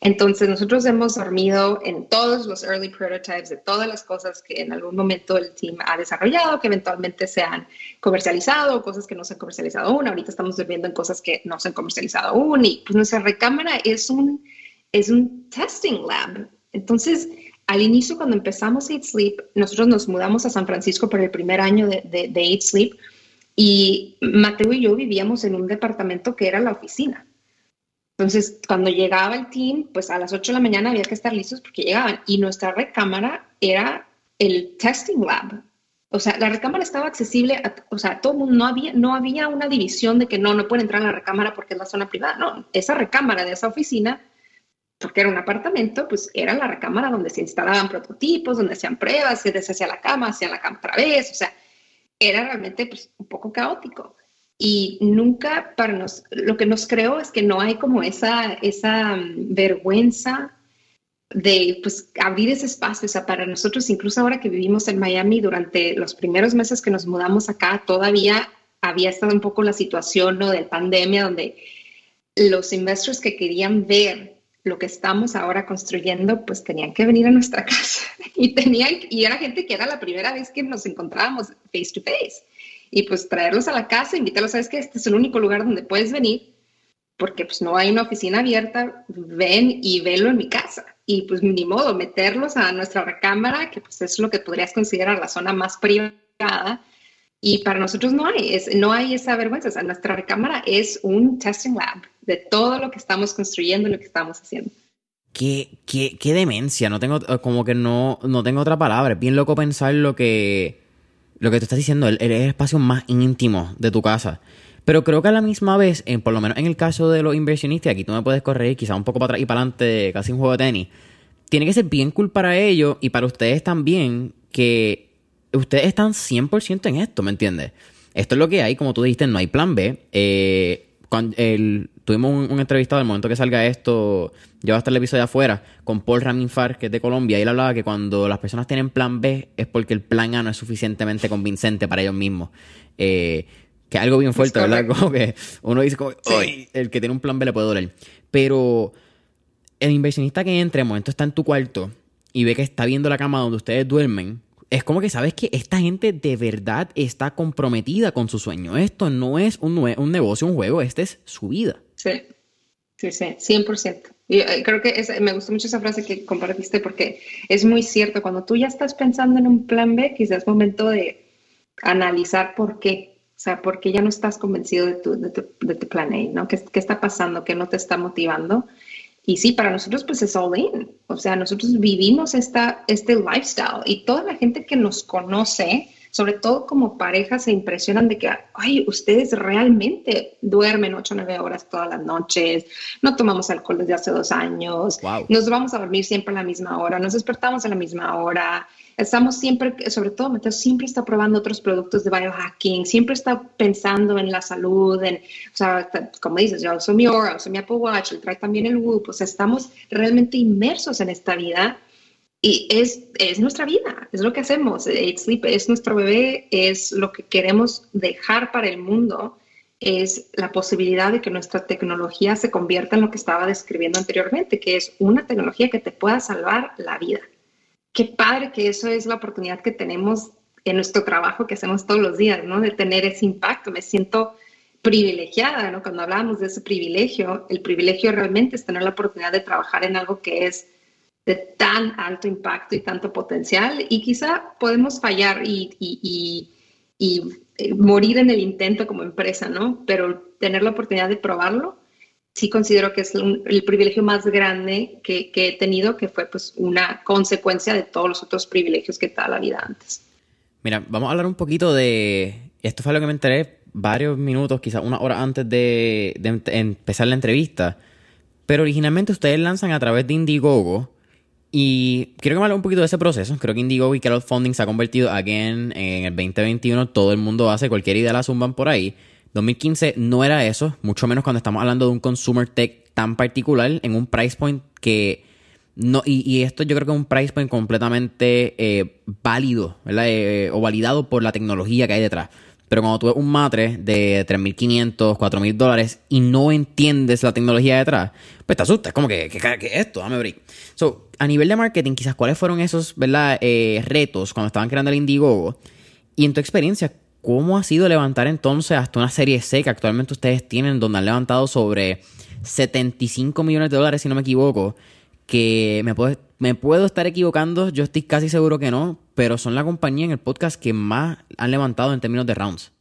Entonces, nosotros hemos dormido en todos los early prototypes de todas las cosas que en algún momento el team ha desarrollado, que eventualmente se han comercializado, cosas que no se han comercializado aún. Ahorita estamos durmiendo en cosas que no se han comercializado aún. Y pues nuestra recámara es un, es un testing lab. Entonces, al inicio, cuando empezamos Eat Sleep, nosotros nos mudamos a San Francisco por el primer año de, de, de Sleep y Mateo y yo vivíamos en un departamento que era la oficina. Entonces, cuando llegaba el team, pues a las 8 de la mañana había que estar listos porque llegaban. Y nuestra recámara era el testing lab. O sea, la recámara estaba accesible, a, o sea, todo el mundo, no había, no había una división de que no, no pueden entrar a la recámara porque es la zona privada. No, esa recámara de esa oficina, porque era un apartamento, pues era la recámara donde se instalaban prototipos, donde hacían pruebas, se deshacía la cama, hacían la cama otra vez. O sea, era realmente pues, un poco caótico y nunca para nos, lo que nos creó es que no hay como esa, esa mm, vergüenza de pues, abrir ese espacio. O para nosotros, incluso ahora que vivimos en Miami, durante los primeros meses que nos mudamos acá, todavía había estado un poco la situación ¿no? de pandemia, donde los investors que querían ver lo que estamos ahora construyendo, pues tenían que venir a nuestra *laughs* casa y tenían y era gente que era la primera vez que nos encontrábamos face to face y pues traerlos a la casa, invitarlos, sabes que este es el único lugar donde puedes venir, porque pues no hay una oficina abierta, ven y velo en mi casa. Y pues ni modo, meterlos a nuestra recámara, que pues es lo que podrías considerar la zona más privada. Y para nosotros no hay, es, no hay esa vergüenza. O sea, nuestra recámara es un testing lab de todo lo que estamos construyendo y lo que estamos haciendo. Qué, qué, qué demencia, no tengo, como que no, no tengo otra palabra. Es bien loco pensar lo que, lo que tú estás diciendo, el, el espacio más íntimo de tu casa. Pero creo que a la misma vez, en, por lo menos en el caso de los inversionistas, aquí tú me puedes correr quizá un poco para atrás y para adelante, casi un juego de tenis, tiene que ser bien cool para ellos y para ustedes también que ustedes están 100% en esto, ¿me entiendes? Esto es lo que hay, como tú dijiste, no hay plan B. Eh, cuando el, tuvimos un, entrevistado al momento que salga esto, ya va a estar el episodio afuera, con Paul Raminfar, que es de Colombia, y él hablaba que cuando las personas tienen plan B es porque el plan A no es suficientemente convincente para ellos mismos. Eh, que es algo bien fuerte, ¿verdad? Como que uno dice, como, el que tiene un plan B le puede doler. Pero el inversionista que entre, momento está en tu cuarto y ve que está viendo la cama donde ustedes duermen, es como que sabes que esta gente de verdad está comprometida con su sueño. Esto no es un, un negocio, un juego, esta es su vida. Sí, sí, sí, 100%. Y eh, creo que me gustó mucho esa frase que compartiste porque es muy cierto. Cuando tú ya estás pensando en un plan B, quizás es momento de analizar por qué. O sea, por qué ya no estás convencido de tu, de tu, plan A, ¿no? ¿Qué, ¿Qué, está pasando? ¿Qué no te está motivando? Y sí, para nosotros pues es all in. O sea, nosotros vivimos esta, este lifestyle y toda la gente que nos conoce, sobre todo como pareja, se impresionan de que, ay, ustedes realmente duermen 8 o 9 horas todas las noches, no tomamos alcohol desde hace dos años, nos vamos a dormir siempre a la misma hora, nos despertamos a la misma hora, estamos siempre, sobre todo Mateo, siempre está probando otros productos de biohacking, siempre está pensando en la salud, en, o sea, como dices, yo uso mi Aura, uso mi Apple Watch, trae también el Whoop, o sea, estamos realmente inmersos en esta vida y es, es nuestra vida, es lo que hacemos, Sleep es nuestro bebé, es lo que queremos dejar para el mundo es la posibilidad de que nuestra tecnología se convierta en lo que estaba describiendo anteriormente, que es una tecnología que te pueda salvar la vida qué padre que eso es la oportunidad que tenemos en nuestro trabajo que hacemos todos los días, ¿no? De tener ese impacto. Me siento privilegiada, ¿no? Cuando hablamos de ese privilegio, el privilegio realmente es tener la oportunidad de trabajar en algo que es de tan alto impacto y tanto potencial y quizá podemos fallar y, y, y morir en el intento como empresa, ¿no? Pero tener la oportunidad de probarlo sí considero que es el privilegio más grande que, que, he tenido, que fue pues una consecuencia de todos los otros privilegios que da la vida antes. Mira, vamos a hablar un poquito de, esto fue lo que me enteré varios minutos, quizás una hora antes de, empezar la entrevista, pero originalmente ustedes lanzan a través de Indiegogo, y quiero que me hable un poquito de ese proceso. Creo que Indiegogo y Crowdfunding se ha convertido again en el 2021. Todo el mundo hace cualquier idea la zumban por ahí. 2015 no era eso, mucho menos cuando estamos hablando de un consumer tech tan particular en un price point que no, y, esto yo creo que es un price point completamente eh, válido, ¿verdad? Eh, o validado por la tecnología que hay detrás. Pero cuando tú ves un matre de 3.500, 4.000 dólares y no entiendes la tecnología detrás, pues te asustas. Como que, ¿qué, es esto? Dame break. So, a nivel de marketing, quizás, ¿cuáles fueron esos, ¿verdad? Eh, retos cuando estaban creando el Indiegogo? Y en tu experiencia, ¿Cómo ha sido levantar entonces hasta una serie C que actualmente ustedes tienen, donde han levantado sobre 75 millones de dólares, si no me equivoco? Que me puedo, me puedo estar equivocando, yo estoy casi seguro que no, pero son la compañía en el podcast que más han levantado en términos de rounds.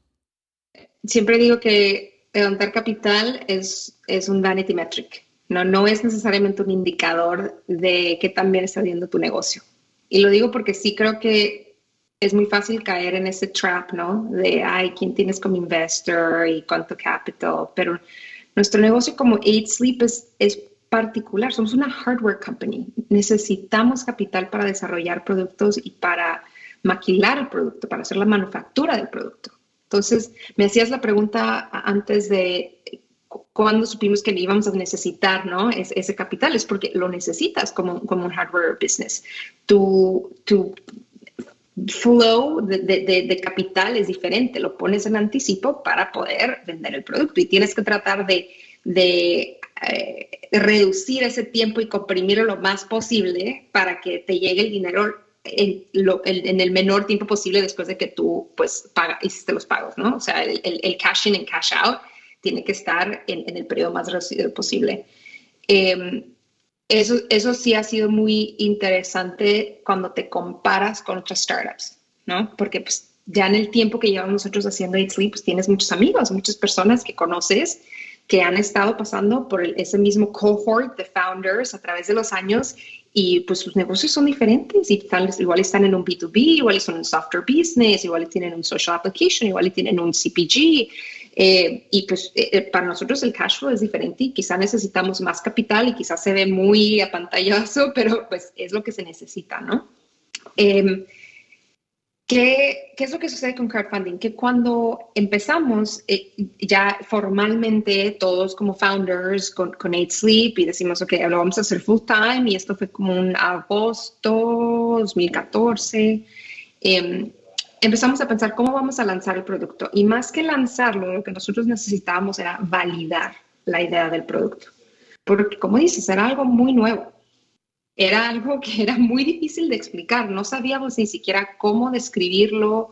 Siempre digo que levantar capital es, es un vanity metric. No, no es necesariamente un indicador de qué tan bien está viendo tu negocio. Y lo digo porque sí creo que es muy fácil caer en ese trap, ¿no? De, ay, ¿quién tienes como investor y cuánto capital? Pero nuestro negocio como Eight Sleep es, es particular, somos una hardware company. Necesitamos capital para desarrollar productos y para maquilar el producto, para hacer la manufactura del producto. Entonces, me hacías la pregunta antes de cuándo supimos que íbamos a necesitar ¿no? ese capital, es porque lo necesitas como, como un hardware business. Tu, tu flow de, capital es diferente, lo pones en anticipo para poder vender el producto y tienes que tratar de, eh, reducir ese tiempo y comprimirlo lo más posible para que te llegue el dinero en, el menor tiempo posible después de que tú pues paga, hiciste los pagos, ¿no? O sea, el, cash in y cash out tiene que estar en, el periodo más reducido posible. Em, eso, eso sí ha sido muy interesante cuando te comparas con otras startups, ¿no? Porque pues ya en el tiempo que llevamos nosotros haciendo Eat Sleep, pues tienes muchos amigos, muchas personas que conoces que han estado pasando por ese mismo cohort de founders a través de los años y pues sus negocios son diferentes y tal, igual están en un B2B, igual son un software business, igual tienen un social application, igual tienen un CPG eh, y pues eh, eh, para nosotros el cash flow es diferente y quizá necesitamos más capital y quizás se ve muy apantallazo, *laughs* pero pues es lo que se necesita, ¿no? Em, ¿qué, ¿qué, es lo que sucede con crowdfunding? Que cuando empezamos ya formalmente todos como founders con, con Eight Sleep y decimos, ok, lo vamos a hacer full time y esto fue como en agosto 2014 empezamos a pensar cómo vamos a lanzar el producto. Y más que lanzarlo, lo que nosotros necesitábamos era validar la idea del producto. Porque, como dices, era algo muy nuevo. Era algo que era muy difícil de explicar. No sabíamos ni siquiera cómo describirlo,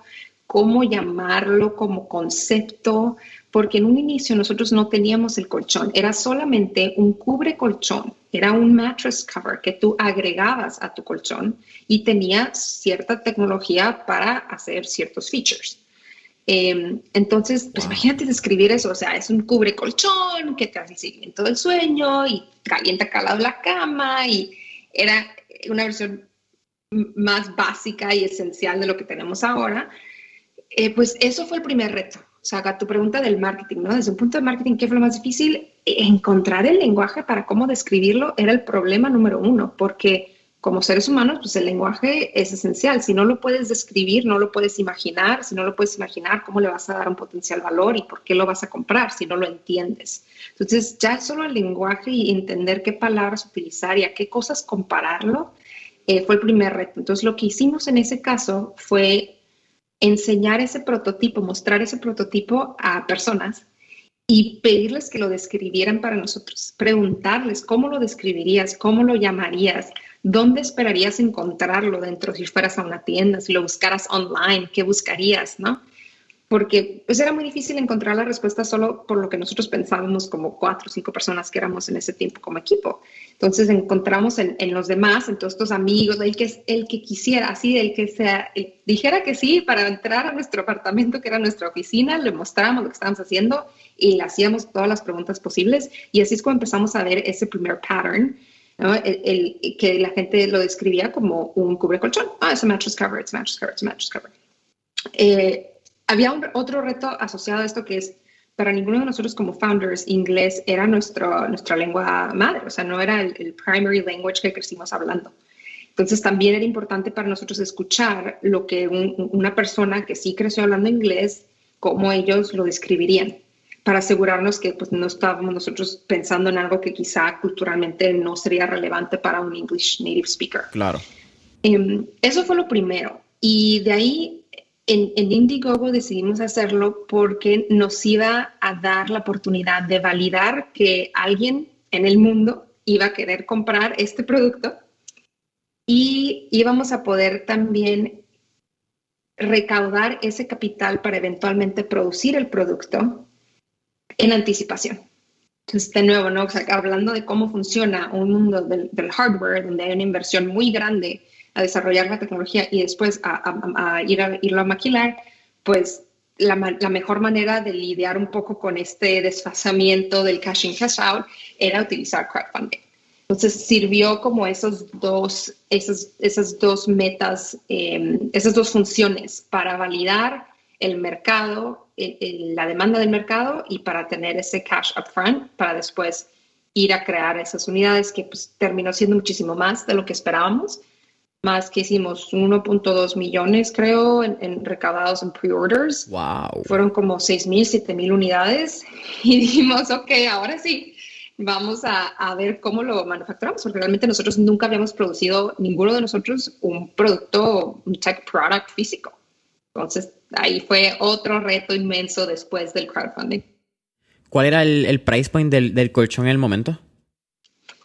cómo llamarlo como concepto, porque en un inicio nosotros no teníamos el colchón, era solamente un cubre colchón, era un mattress cover que tú agregabas a tu colchón y tenía cierta tecnología para hacer ciertos features. Em, entonces, pues imagínate describir eso, o sea, es un cubre colchón que te hace seguimiento del sueño y calienta calado la cama y era una versión más básica y esencial de lo que tenemos ahora, eh, pues eso fue el primer reto. O sea, tu pregunta del marketing, ¿no? Desde un punto de marketing, ¿qué fue lo más difícil? Encontrar el lenguaje para cómo describirlo era el problema número uno, porque como seres humanos, pues el lenguaje es esencial. Si no lo puedes describir, no lo puedes imaginar. Si no lo puedes imaginar, ¿cómo le vas a dar un potencial valor y por qué lo vas a comprar si no lo entiendes? Entonces, ya solo el lenguaje y entender qué palabras utilizar y a qué cosas compararlo eh, fue el primer reto. Entonces, lo que hicimos en ese caso fue enseñar ese prototipo, mostrar ese prototipo a personas y pedirles que lo describieran para nosotros, preguntarles cómo lo describirías, cómo lo llamarías, dónde esperarías encontrarlo dentro si fueras a una tienda, si lo buscaras online, qué buscarías, ¿no? Porque pues era muy difícil encontrar la respuesta solo por lo que nosotros pensábamos como cuatro o cinco personas que éramos en ese tiempo como equipo. Entonces encontramos en, los demás, en todos estos amigos, el que el que quisiera, así, el que sea, dijera que sí para entrar a nuestro apartamento, que era nuestra oficina, le mostrábamos lo que estábamos haciendo y le hacíamos todas las preguntas posibles. Y así es como empezamos a ver ese primer pattern, el, que la gente lo describía como un cubre colchón. Ah, es un mattress cover, es mattress cover, es mattress cover. Eh, había un, otro reto asociado a esto que es, para ninguno de nosotros como founders, inglés era nuestro, nuestra lengua madre, o sea, no era el, primary language que crecimos hablando. Entonces también era importante para nosotros escuchar lo que una persona que sí creció hablando inglés, cómo ellos lo describirían, para asegurarnos que pues, no estábamos nosotros pensando en algo que quizá culturalmente no sería relevante para un English native speaker. Claro. Em, eso fue lo primero. Y de ahí en, Indiegogo decidimos hacerlo porque nos iba a dar la oportunidad de validar que alguien en el mundo iba a querer comprar este producto y íbamos a poder también recaudar ese capital para eventualmente producir el producto en anticipación. Entonces, de nuevo, ¿no? hablando de cómo funciona un mundo del, hardware, donde hay una inversión muy grande a desarrollar la tecnología y después a, ir a irlo a maquilar, pues la, mejor manera de lidiar un poco con este desfasamiento del cash in, cash out era utilizar crowdfunding. Entonces sirvió como esos dos, esos, esas dos metas, em, esas dos funciones para validar el mercado, la demanda del mercado y para tener ese cash upfront para después ir a crear esas unidades que pues, terminó siendo muchísimo más de lo que esperábamos más que hicimos 1.2 millones, creo, en, recaudados en pre-orders. Wow. Fueron como 6.000, 7.000 unidades *laughs* y dijimos, ok, ahora sí, vamos a, a, ver cómo lo manufacturamos, porque realmente nosotros nunca habíamos producido, ninguno de nosotros, un producto, un tech product físico. Entonces, ahí fue otro reto inmenso después del crowdfunding. ¿Cuál era el, el price point del, del colchón en el momento?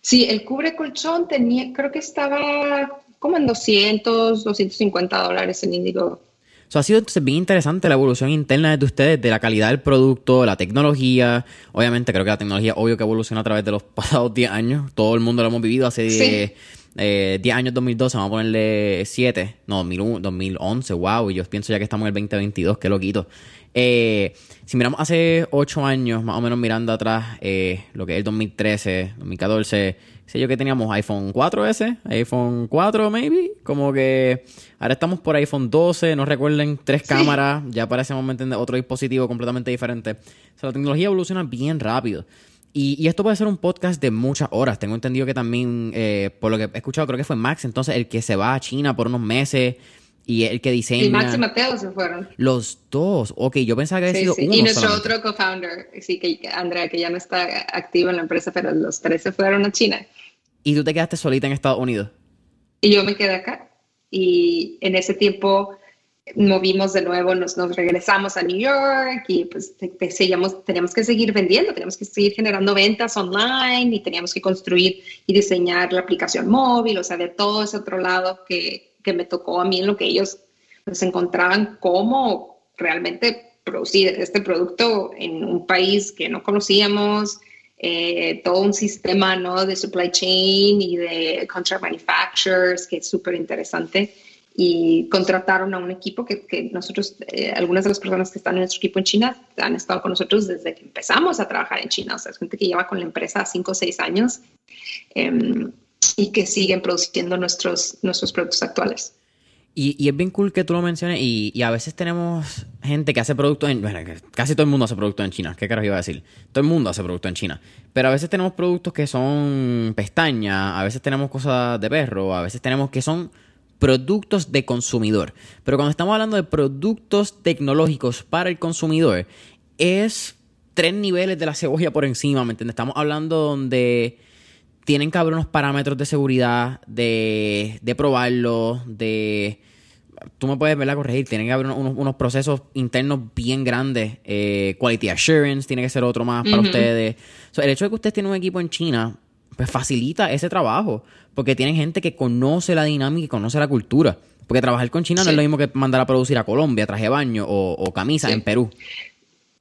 Sí, el cubre colchón tenía, creo que estaba como en 200, 250 dólares en Indigo. Eso ha sido entonces bien interesante la evolución interna de ustedes, de la calidad del producto, la tecnología. Obviamente creo que la tecnología, obvio que evoluciona a través de los *laughs* pasados 10 años. Todo el mundo lo hemos vivido hace 10, eh, años, 2012, vamos a ponerle 7, no, 2001, 2011, wow. Y yo pienso ya que estamos en el 2022, qué loquito. Eh, si miramos hace 8 años, más o menos mirando atrás, eh, lo que es el 2013, 2014 sé yo que teníamos iPhone 4S, iPhone 4 maybe, como que ahora estamos por iPhone 12, no recuerden, tres cámaras, ya para ese momento otro dispositivo completamente diferente. O sea, la tecnología evoluciona bien rápido. Y, esto puede ser un podcast de muchas horas. Tengo entendido que también, eh, por lo que he escuchado, creo que fue Max, entonces el que se va a China por unos meses y el que diseña. Y Max y Mateo se fueron. Los dos. Ok, yo pensaba que había sido uno. Y nuestro otro co-founder, sí, que Andrea, que ya no está activo en la empresa, pero los tres se fueron a China. ¿Y tú te quedaste solita en Estados Unidos? Y yo me quedé acá. Y en ese tiempo movimos de nuevo, nos, nos regresamos a New York y pues seguíamos, teníamos que seguir vendiendo, teníamos que seguir generando ventas online y teníamos que construir y diseñar la aplicación móvil, o sea, de todo ese otro lado que, que me tocó a mí en lo que ellos pues, encontraban cómo realmente producir este producto en un país que no conocíamos, eh, todo un sistema ¿no? de supply chain y de contract manufacturers que es súper interesante. Y contrataron a un equipo que, que nosotros, eh, algunas de las personas que están en nuestro equipo en China, han estado con nosotros desde que empezamos a trabajar en China. O sea, es gente que lleva con la empresa cinco o seis años em, y que siguen produciendo nuestros, nuestros productos actuales. Y, es bien cool que tú lo menciones. Y, a veces tenemos gente que hace productos en. Bueno, casi todo el mundo hace productos en China. ¿Qué carajo iba a decir? Todo el mundo hace productos en China. Pero a veces tenemos productos que son pestañas. A veces tenemos cosas de perro. A veces tenemos que son productos de consumidor. Pero cuando estamos hablando de productos tecnológicos para el consumidor, es tres niveles de la cebolla por encima. ¿Me entiendes? Estamos hablando donde tienen que haber unos parámetros de seguridad, de, de probarlo, de... Tú me puedes verla corregir, tienen que haber unos, procesos internos bien grandes. Eh, quality assurance tiene que ser otro más para ustedes. el hecho de que ustedes tienen un equipo en China, pues facilita ese trabajo, porque tienen gente que conoce la dinámica y conoce la cultura. Porque trabajar con China no es lo mismo que mandar a producir a Colombia traje de baño o, camisa en Perú.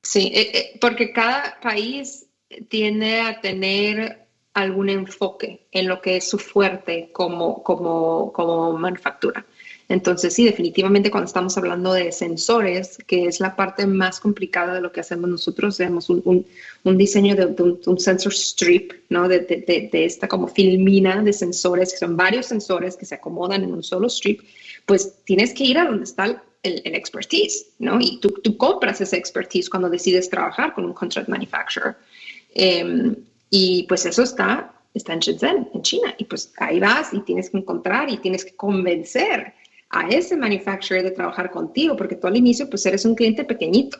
Sí, eh, eh, porque cada país tiene a tener algún enfoque en lo que es su fuerte como, como, como manufactura. Entonces, sí, definitivamente cuando estamos hablando de sensores, que es la parte más complicada de lo que hacemos nosotros, tenemos un, un, diseño de, un, sensor strip, ¿no? De, de, de, esta como filmina de sensores, que son varios sensores que se acomodan en un solo strip, pues tienes que ir a donde está el, el, expertise, ¿no? Y tú, tú, compras ese expertise cuando decides trabajar con un contract manufacturer. Em, y pues eso está, está en Shenzhen, en China. Y pues ahí vas y tienes que encontrar y tienes que convencer a ese manufacturer de trabajar contigo, porque tú al inicio pues eres un cliente pequeñito.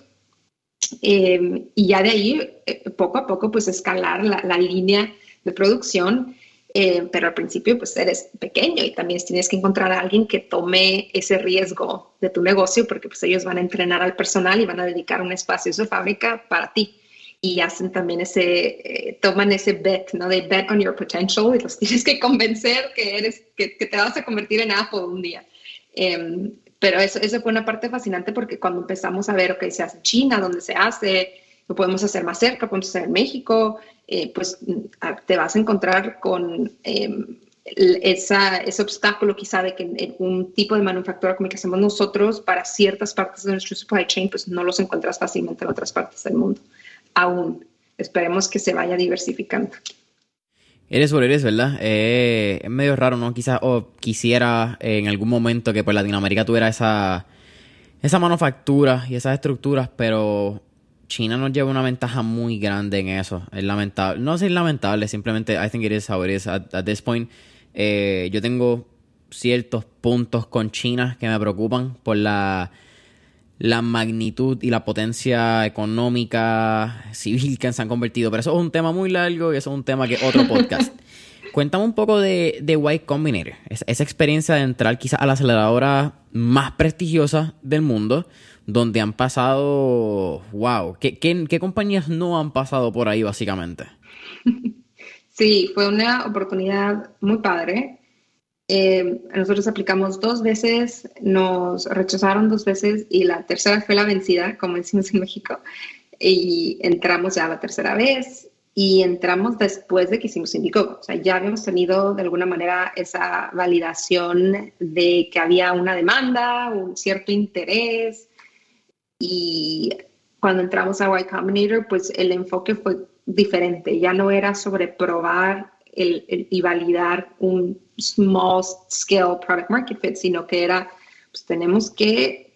Em, y ya de ahí, eh, poco a poco, pues escalar la, la línea de producción, eh, pero al principio pues eres pequeño y también tienes que encontrar a alguien que tome ese riesgo de tu negocio, porque pues ellos van a entrenar al personal y van a dedicar un espacio de su fábrica para ti y hacen también ese, eh, toman ese bet, ¿no? De bet on your potential y los *laughs* tienes que convencer que eres, que, que te vas a convertir en Apple un día. Em, pero eso, eso fue una parte fascinante porque cuando empezamos a ver, ok, se hace en China, donde se hace, lo podemos hacer más cerca, podemos hacer en México, eh, pues te vas a encontrar con em, esa, ese obstáculo quizá de que en un tipo de manufactura como el que hacemos nosotros, para ciertas partes de nuestro supply chain, pues no los encuentras fácilmente en otras partes del mundo. Aún. Esperemos que se vaya diversificando. Eres por eres, ¿verdad? Eh, es medio raro, ¿no? Quizás o quisiera en algún momento que pues Latinoamérica tuviera esa, esa manufactura y esas estructuras, pero China nos lleva una ventaja muy grande en eso. Es lamentable. No es lamentable, simplemente I think it is how it is. At, this point, eh, yo tengo ciertos puntos con China que me preocupan por la la magnitud y la potencia económica civil que se han convertido. Pero eso es un tema muy largo y eso es un tema que otro podcast. *laughs* Cuéntame un poco de, de White Combinator, esa, experiencia de entrar quizás a la aceleradora más prestigiosa del mundo, donde han pasado, wow, ¿qué, qué, qué compañías no han pasado por ahí básicamente? *laughs* Sí, fue una oportunidad muy padre. Eh, nosotros aplicamos dos veces, nos rechazaron dos veces y la tercera fue la vencida, como decimos en México, y entramos ya la tercera vez y entramos después de que hicimos Indiegogo. O sea, ya habíamos tenido de alguna manera esa validación de que había una demanda, un cierto interés y cuando entramos a Y Combinator, pues el enfoque fue diferente. Ya no era sobre probar y validar un small scale product market fit, sino que era, pues tenemos que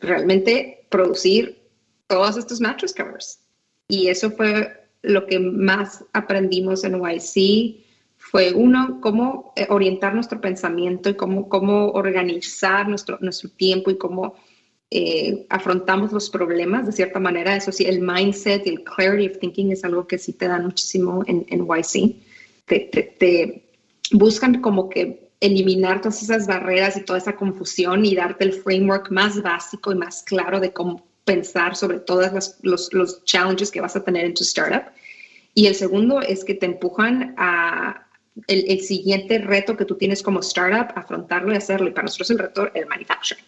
realmente producir todos estos mattress covers. Y eso fue lo que más aprendimos en YC, fue uno, cómo eh, orientar nuestro pensamiento y cómo, cómo organizar nuestro, nuestro tiempo y cómo eh, afrontamos los problemas de cierta manera. Eso sí, el mindset y el clarity of thinking es algo que sí te da muchísimo en, en YC. Te, te, te, buscan como que eliminar todas esas barreras y toda esa confusión y darte el framework más básico y más claro de cómo pensar sobre todos los, los, challenges que vas a tener en tu startup. Y el segundo es que te empujan a el, el, siguiente reto que tú tienes como startup, afrontarlo y hacerlo. Y para nosotros el reto, el manufacturing.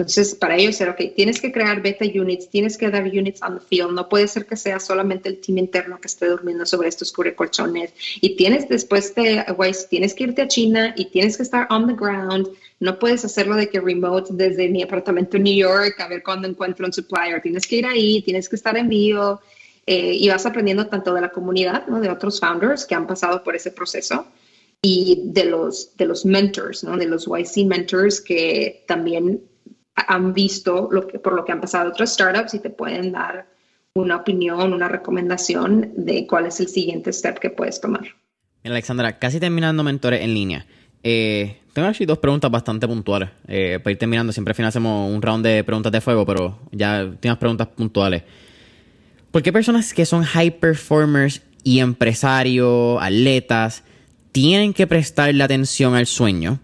Entonces, para ellos era, ok, tienes que crear beta units, tienes que dar units on the field, no puede ser que sea solamente el team interno que esté durmiendo sobre estos colchones. Y tienes después de, tienes que irte a China y tienes que estar on the ground. No puedes hacerlo de que remote desde mi apartamento en New York a ver cuándo encuentro un supplier. Tienes que ir ahí, tienes que estar en vivo eh, y vas aprendiendo tanto de la comunidad, ¿no? de otros founders que han pasado por ese proceso y de los, de los mentors, ¿no? de los YC mentors que también han visto por lo que han pasado otras startups y te pueden dar una opinión, una recomendación de cuál es el siguiente step que puedes tomar. Alexandra, casi terminando Mentores en línea. Eh, tengo aquí dos preguntas bastante puntuales. Eh, para ir terminando, siempre al final hacemos un round de preguntas de fuego, pero ya tienes preguntas puntuales. ¿Por qué personas que son high performers y empresarios, atletas, tienen que prestarle atención al sueño?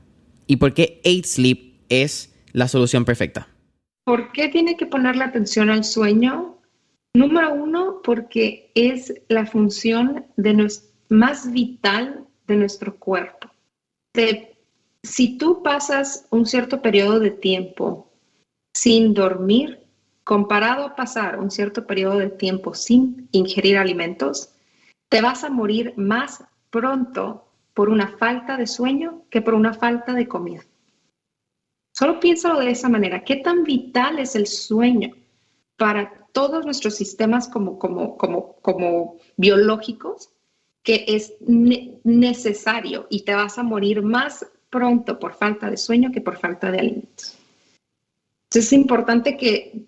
¿Y por qué 8 Sleep es la solución perfecta? ¿Por qué tiene que ponerle atención al sueño? Número uno, porque es la función de más vital de nuestro cuerpo. si tú pasas un cierto periodo de tiempo sin dormir, comparado a pasar un cierto periodo de tiempo sin ingerir alimentos, te vas a morir más pronto por una falta de sueño que por una falta de comida. Solo piénsalo de esa manera. ¿Qué tan vital es el sueño para todos nuestros sistemas como, como, como, como biológicos que es necesario y te vas a morir más pronto por falta de sueño que por falta de alimentos. Entonces es importante que,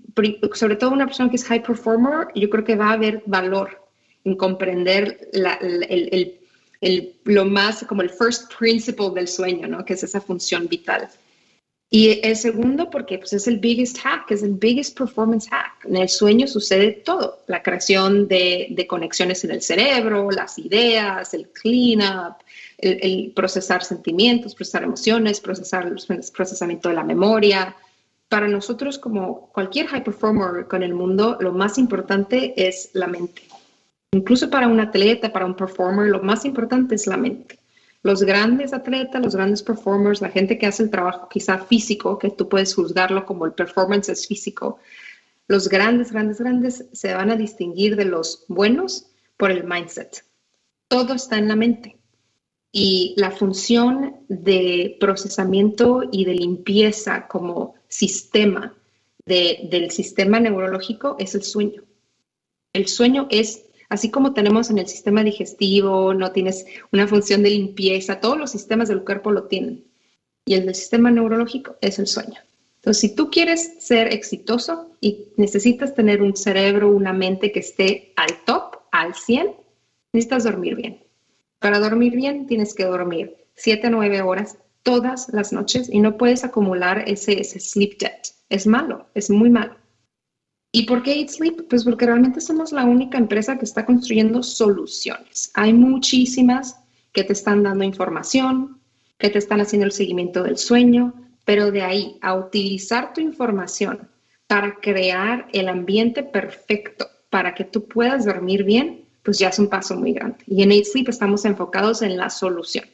sobre todo una persona que es high performer, yo creo que va a haber valor en comprender lo más como el first principle del sueño, ¿no? que es esa función vital. Y el segundo, porque pues, es el biggest hack, es el biggest performance hack. En el sueño sucede todo, la creación de, de conexiones en el cerebro, las ideas, el cleanup, el, el, procesar sentimientos, procesar emociones, procesar el procesamiento de la memoria. Para nosotros, como cualquier high performer con el mundo, lo más importante es la mente. Incluso para un atleta, para un performer, lo más importante es la mente. Los grandes atletas, los grandes performers, la gente que hace el trabajo quizá físico, que tú puedes juzgarlo como el performance es físico, los grandes, grandes, grandes se van a distinguir de los buenos por el mindset. Todo está en la mente. Y la función de procesamiento y de limpieza como sistema del sistema neurológico es el sueño. El sueño es Así como tenemos en el sistema digestivo, no tienes una función de limpieza, todos los sistemas del cuerpo lo tienen. Y el del sistema neurológico es el sueño. Entonces, si tú quieres ser exitoso y necesitas tener un cerebro, una mente que esté al top, al 100, necesitas dormir bien. Para dormir bien tienes que dormir 7 a 9 horas todas las noches y no puedes acumular ese, ese sleep debt. Es malo, es muy malo. ¿Y por qué Eat Sleep? Pues porque realmente somos la única empresa que está construyendo soluciones. Hay muchísimas que te están dando información, que te están haciendo el seguimiento del sueño, pero de ahí a utilizar tu información para crear el ambiente perfecto para que tú puedas dormir bien, pues ya es un paso muy grande. Y en Eat Sleep estamos enfocados en la solución.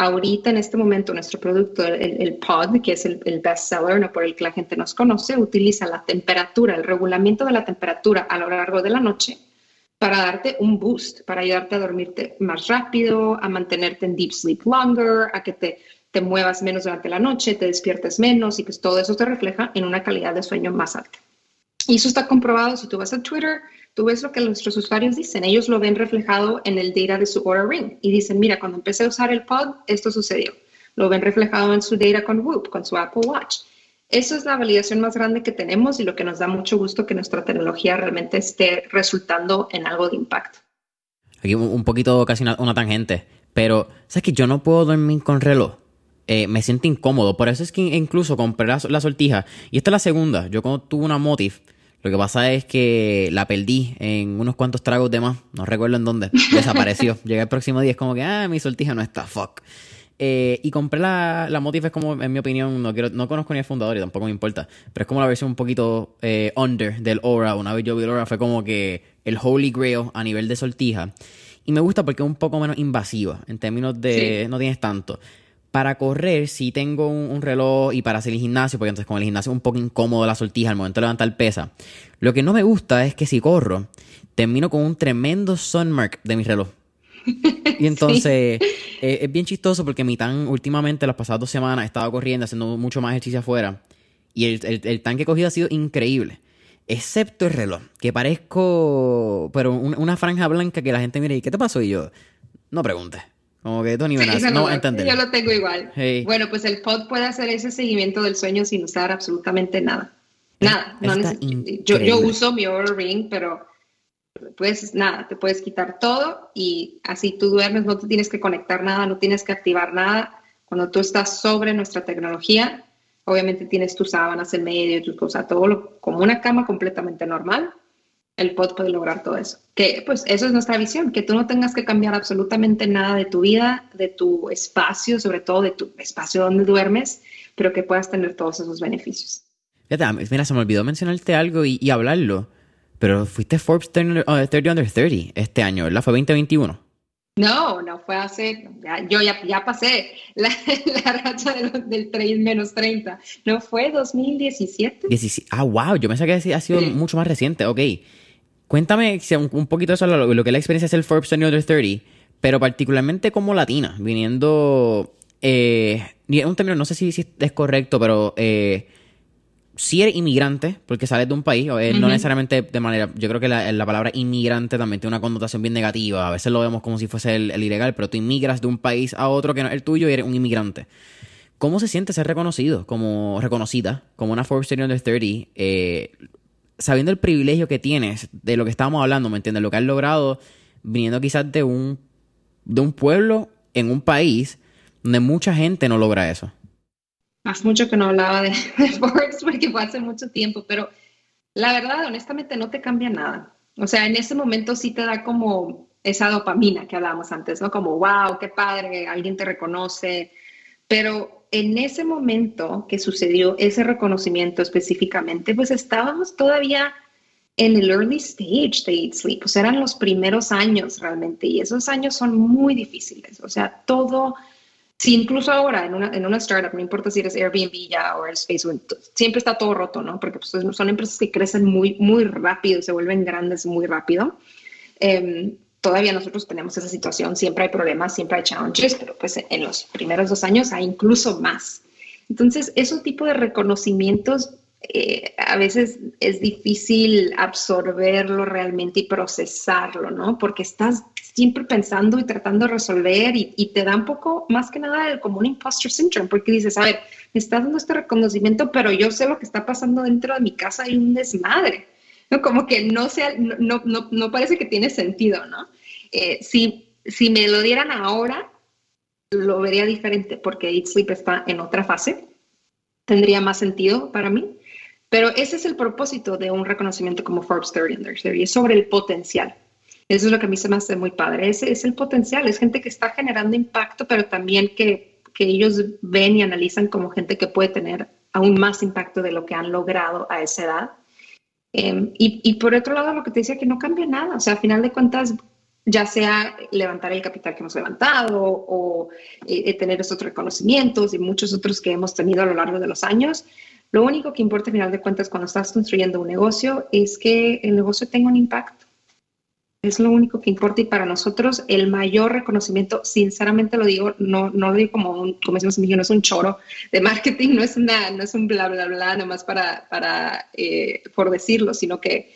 Ahorita, en este momento, nuestro producto, el, pod, que es el, el best seller, no por el que la gente nos conoce, utiliza la temperatura, el regulamiento de la temperatura a lo largo de la noche para darte un boost, para ayudarte a dormirte más rápido, a mantenerte en deep sleep longer, a que te, te muevas menos durante la noche, te despiertes menos y pues todo eso te refleja en una calidad de sueño más alta. Y eso está comprobado si tú vas a Twitter, tú ves lo que nuestros usuarios dicen, ellos lo ven reflejado en el data de su Aura Ring y dicen, mira, cuando empecé a usar el pod, esto sucedió. Lo ven reflejado en su data con Whoop, con su Apple Watch. Eso es la validación más grande que tenemos y lo que nos da mucho gusto que nuestra tecnología realmente esté resultando en algo de impacto. Aquí un poquito casi una, tangente, pero ¿sabes que yo no puedo dormir con reloj? Eh, me siento incómodo, por eso es que incluso compré la, la sortija y esta es la segunda. Yo cuando tuve una Motif, lo que pasa es que la perdí en unos cuantos tragos de más. No recuerdo en dónde. Desapareció. *laughs* Llegué el próximo día, es como que, ah, mi sortija no está, fuck. Eh, y compré la, la Motif, es como, en mi opinión, no quiero, no conozco ni el fundador y tampoco me importa. Pero es como la versión un poquito eh, under del Aura. Una vez yo vi el Aura, fue como que el Holy Grail a nivel de sortija. Y me gusta porque es un poco menos invasiva en términos de no tienes tanto para correr sí tengo un, reloj y para hacer el gimnasio, porque entonces con el gimnasio es un poco incómodo la sortija al momento de levantar pesa. Lo que no me gusta es que si corro, termino con un tremendo sunmark de mi reloj. *laughs* Y entonces eh, es bien chistoso porque mi tan últimamente las pasadas dos semanas he estado corriendo, haciendo mucho más ejercicio afuera. Y el, el, tan que he cogido ha sido increíble. Excepto el reloj, que parezco, pero una franja blanca que la gente mire, ¿y qué te pasó? Y yo, no preguntes. Como que Tony no, entender. Yo lo tengo igual. Bueno, pues el pod puede hacer ese seguimiento del sueño sin usar absolutamente nada. Nada. No yo, yo, uso mi Oura Ring, pero pues nada, te puedes quitar todo y así tú duermes, no te tienes que conectar nada, no tienes que activar nada. Cuando tú estás sobre nuestra tecnología, obviamente tienes tus sábanas en medio, tus cosas, todo lo, como una cama completamente normal el pod puede lograr todo eso. Que pues eso es nuestra visión, que tú no tengas que cambiar absolutamente nada de tu vida, de tu espacio, sobre todo de tu espacio donde duermes, pero que puedas tener todos esos beneficios. mira, se me olvidó mencionarte algo y, hablarlo, pero fuiste Forbes 30, Under 30 este año, ¿verdad? Fue 2021. No, no fue hace, yo ya, ya pasé la, *laughs* racha del 3 menos 30. No fue 2017. ah, wow, yo pensé que ha sido mucho más reciente. Ok. Cuéntame un, poquito eso, lo, lo que es la experiencia del Forbes Under 30, pero particularmente como latina, viniendo. Eh, un término, no sé si, es correcto, pero eh, si eres inmigrante, porque sales de un país, no necesariamente de manera, yo creo que la, palabra inmigrante también tiene una connotación bien negativa, a veces lo vemos como si fuese el, ilegal, pero tú inmigras de un país a otro que no es el tuyo y eres un inmigrante. ¿Cómo se siente ser reconocido, como reconocida, como una Forbes Under 30, eh, sabiendo el privilegio que tienes de lo que estábamos hablando, ¿me entiendes? Lo que has logrado viniendo quizás de un, de un pueblo en un país donde mucha gente no logra eso. Hace mucho que no hablaba *laughs* de, Forbes porque fue hace mucho tiempo, pero la verdad, honestamente, no te cambia nada. O sea, en ese momento sí te da como esa dopamina que hablábamos antes, ¿no? Como, wow, qué padre, alguien te reconoce. Pero en ese momento que sucedió ese reconocimiento específicamente, pues estábamos todavía en el early stage de Eat Sleep, pues eran los primeros años realmente, y esos años son muy difíciles. O sea, todo si incluso ahora en una, en una startup, no importa si eres Airbnb ya o Facebook, siempre está todo roto, ¿no? Porque pues, son empresas que crecen muy, muy rápido, se vuelven grandes muy rápido. Em, todavía nosotros tenemos esa situación, siempre hay problemas, siempre hay challenges, pero pues en los primeros dos años hay incluso más. Entonces, ese tipo de reconocimientos eh, a veces es difícil absorberlo realmente y procesarlo, ¿no? Porque estás siempre pensando y tratando de resolver y, te da un poco más que nada como un imposter syndrome, porque dices, a ver, me estás dando este reconocimiento, pero yo sé lo que está pasando dentro de mi casa y un desmadre, ¿no? *laughs* Como que no, sea, no, no, no parece que tiene sentido, ¿no? Eh, si, si me lo dieran ahora, lo vería diferente porque Eat Sleep está en otra fase, tendría más sentido para mí. Pero ese es el propósito de un reconocimiento como Forbes 30 Under 30, es sobre el potencial. Eso es lo que a mí se me hace muy padre. Ese es el potencial. Es gente que está generando impacto, pero también que, que ellos ven y analizan como gente que puede tener aún más impacto de lo que han logrado a esa edad. Em, y, por otro lado, lo que te decía, que no cambia nada. O sea, a final de cuentas, ya sea levantar el capital que hemos levantado o eh, tener esos reconocimientos y muchos otros que hemos tenido a lo largo de los años, lo único que importa, a final de cuentas, cuando estás construyendo un negocio es que el negocio tenga un impacto. Es lo único que importa y para nosotros el mayor reconocimiento, sinceramente lo digo, no, no lo digo como, un, como decimos en no es un choro de marketing, *laughs* no es, una, no es un bla, bla, bla, nomás para, para eh, por decirlo, sino que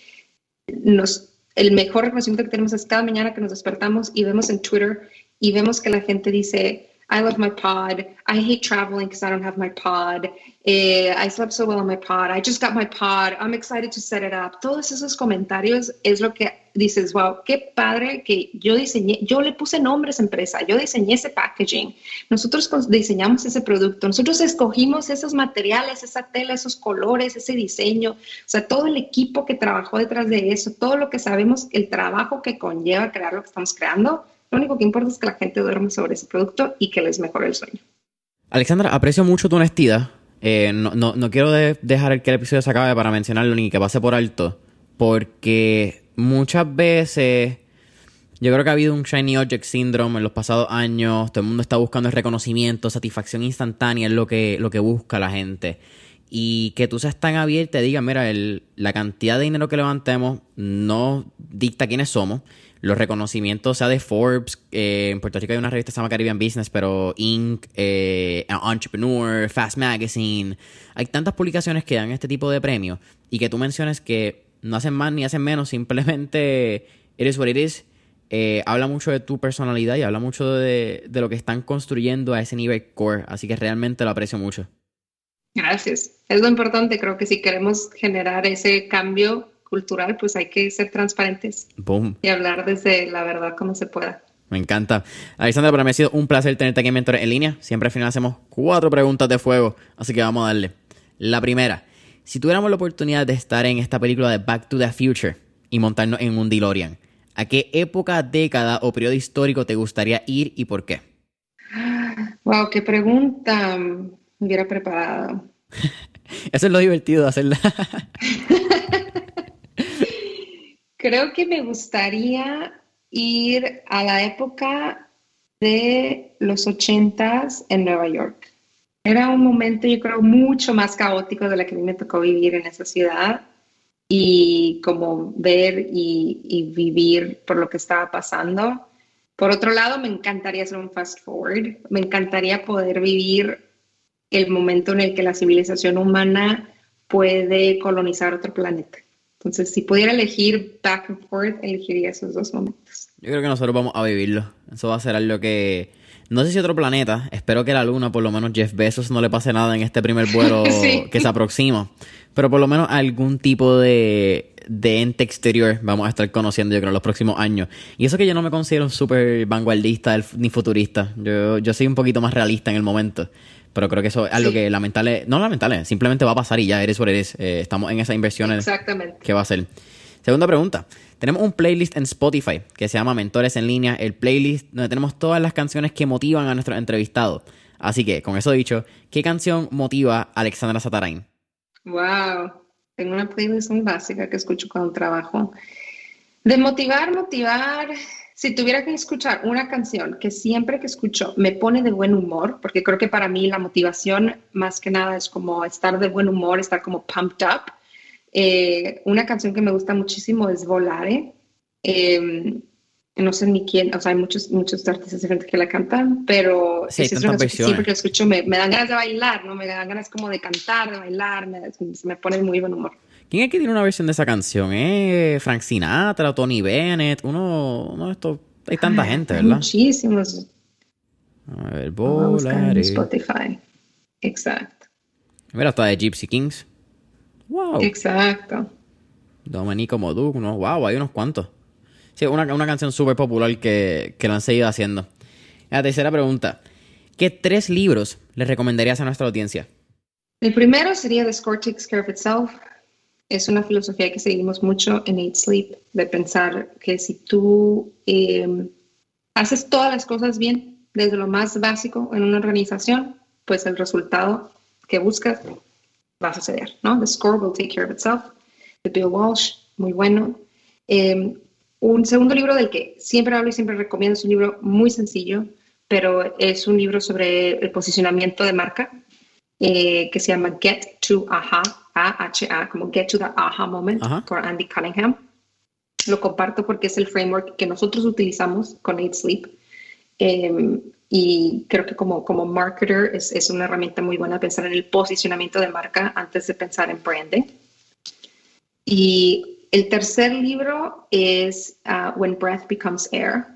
nos, el mejor reconocimiento que tenemos es cada mañana que nos despertamos y vemos en Twitter y vemos que la gente dice, I love my pod. I hate traveling because I don't have my pod. Eh, I slept so well on my pod. I just got my pod. I'm excited to set it up. Todos esos comentarios es lo que dices, wow, qué padre que yo diseñé, yo le puse nombre a esa empresa, yo diseñé ese packaging. Nosotros diseñamos ese producto, nosotros escogimos esos materiales, esa tela, esos colores, ese diseño, o sea, todo el equipo que trabajó detrás de eso, todo lo que sabemos, el trabajo que conlleva crear lo que estamos creando lo único que importa es que la gente duerme sobre ese producto y que les mejore el sueño. Alexandra, aprecio mucho tu honestidad. Eh, no, no, quiero dejar que el episodio se acabe para mencionarlo ni que pase por alto, porque muchas veces yo creo que ha habido un Shiny Object Syndrome en los pasados años. Todo el mundo está buscando el reconocimiento, satisfacción instantánea es lo que, lo que busca la gente. Y que tú seas tan abierta y digas, mira, la cantidad de dinero que levantemos no dicta quiénes somos los reconocimientos, sea de Forbes, eh, en Puerto Rico hay una revista que se llama Caribbean Business, pero Inc., eh, Entrepreneur, Fast Magazine, hay tantas publicaciones que dan este tipo de premios y que tú menciones que no hacen más ni hacen menos, simplemente eres what it is. Eh, habla mucho de tu personalidad y habla mucho de, de lo que están construyendo a ese nivel core, así que realmente lo aprecio mucho. Gracias. Es lo importante, creo que si queremos generar ese cambio cultural, pues hay que ser transparentes y hablar desde la verdad como se pueda. Me encanta. Alexandra, para mí ha sido un placer tenerte aquí en Mentores en línea. Siempre al final hacemos cuatro preguntas de fuego, así que vamos a darle. La primera, si tuviéramos la oportunidad de estar en esta película de Back to the Future y montarnos en un DeLorean, ¿a qué época, década o periodo histórico te gustaría ir y por qué? Wow, qué pregunta me hubiera preparado. *laughs* Eso es lo divertido de hacerla. *laughs* Creo que me gustaría ir a la época de los ochentas en Nueva York. Era un momento, yo creo, mucho más caótico de la que a mí me tocó vivir en esa ciudad y como ver y, vivir por lo que estaba pasando. Por otro lado, me encantaría hacer un fast forward, me encantaría poder vivir el momento en el que la civilización humana puede colonizar otro planeta. Entonces, si pudiera elegir back and forth, elegiría esos dos momentos. Yo creo que nosotros vamos a vivirlo. Eso va a ser algo que no sé si otro planeta, espero que la Luna, por lo menos Jeff Bezos, no le pase nada en este primer vuelo *laughs* que se aproxima. Pero por lo menos algún tipo de, de ente exterior vamos a estar conociendo, yo creo, en los próximos años. Y eso que yo no me considero súper vanguardista ni futurista. Yo, yo soy un poquito más realista en el momento. Pero creo que eso es algo que lamentable, no lamentable, simplemente va a pasar y ya eres what eres. Eh, estamos en esas inversiones. Exactamente. ¿Qué va a ser? Segunda pregunta. Tenemos un playlist en Spotify que se llama Mentores en línea, el playlist donde tenemos todas las canciones que motivan a nuestros entrevistados. Así que, con eso dicho, ¿qué canción motiva a Alexandra Satarain? Wow, tengo una playlist muy básica que escucho cuando trabajo. De motivar, motivar, si tuviera que escuchar una canción que siempre que escucho me pone de buen humor, porque creo que para mí la motivación más que nada es como estar de buen humor, estar como pumped up eh, una canción que me gusta muchísimo es Volare. Em, no sé ni quién, o sea, hay muchos, muchos artistas diferentes que la cantan, pero es una canción siempre que la escucho me, dan ganas de bailar, ¿no? Me dan ganas como de cantar, de bailar, me, me pone muy buen humor. ¿Quién es que tiene una versión de esa canción? ¿Eh? Frank Sinatra, Tony Bennett, uno, uno de estos, hay tanta gente, ¿verdad? Muchísimos. A ver, Volare. Spotify. Exacto. Mira, hasta de Gypsy Kings. Wow. Exacto. Domenico Modu, ¿no? wow, hay unos cuantos. Sí, una, una canción súper popular que, que lo han seguido haciendo. La tercera pregunta. ¿Qué tres libros le recomendarías a nuestra audiencia? El primero sería The Score Takes Care of Itself. Es una filosofía que seguimos mucho en Eat Sleep, de pensar que si tú em, haces todas las cosas bien, desde lo más básico en una organización, pues el resultado que buscas va a suceder, ¿no? The score will take care of itself, de Bill Walsh, muy bueno. Em, un segundo libro del que siempre hablo y siempre recomiendo es un libro muy sencillo, pero es un libro sobre el posicionamiento de marca eh, que se llama Get to Aha, A-H-A, como Get to the Aha Moment, por Andy Cunningham. Lo comparto porque es el framework que nosotros utilizamos con Eight Sleep. Em, y creo que como, como marketer es, es, una herramienta muy buena pensar en el posicionamiento de marca antes de pensar en branding. Y el tercer libro es uh, When Breath Becomes Air.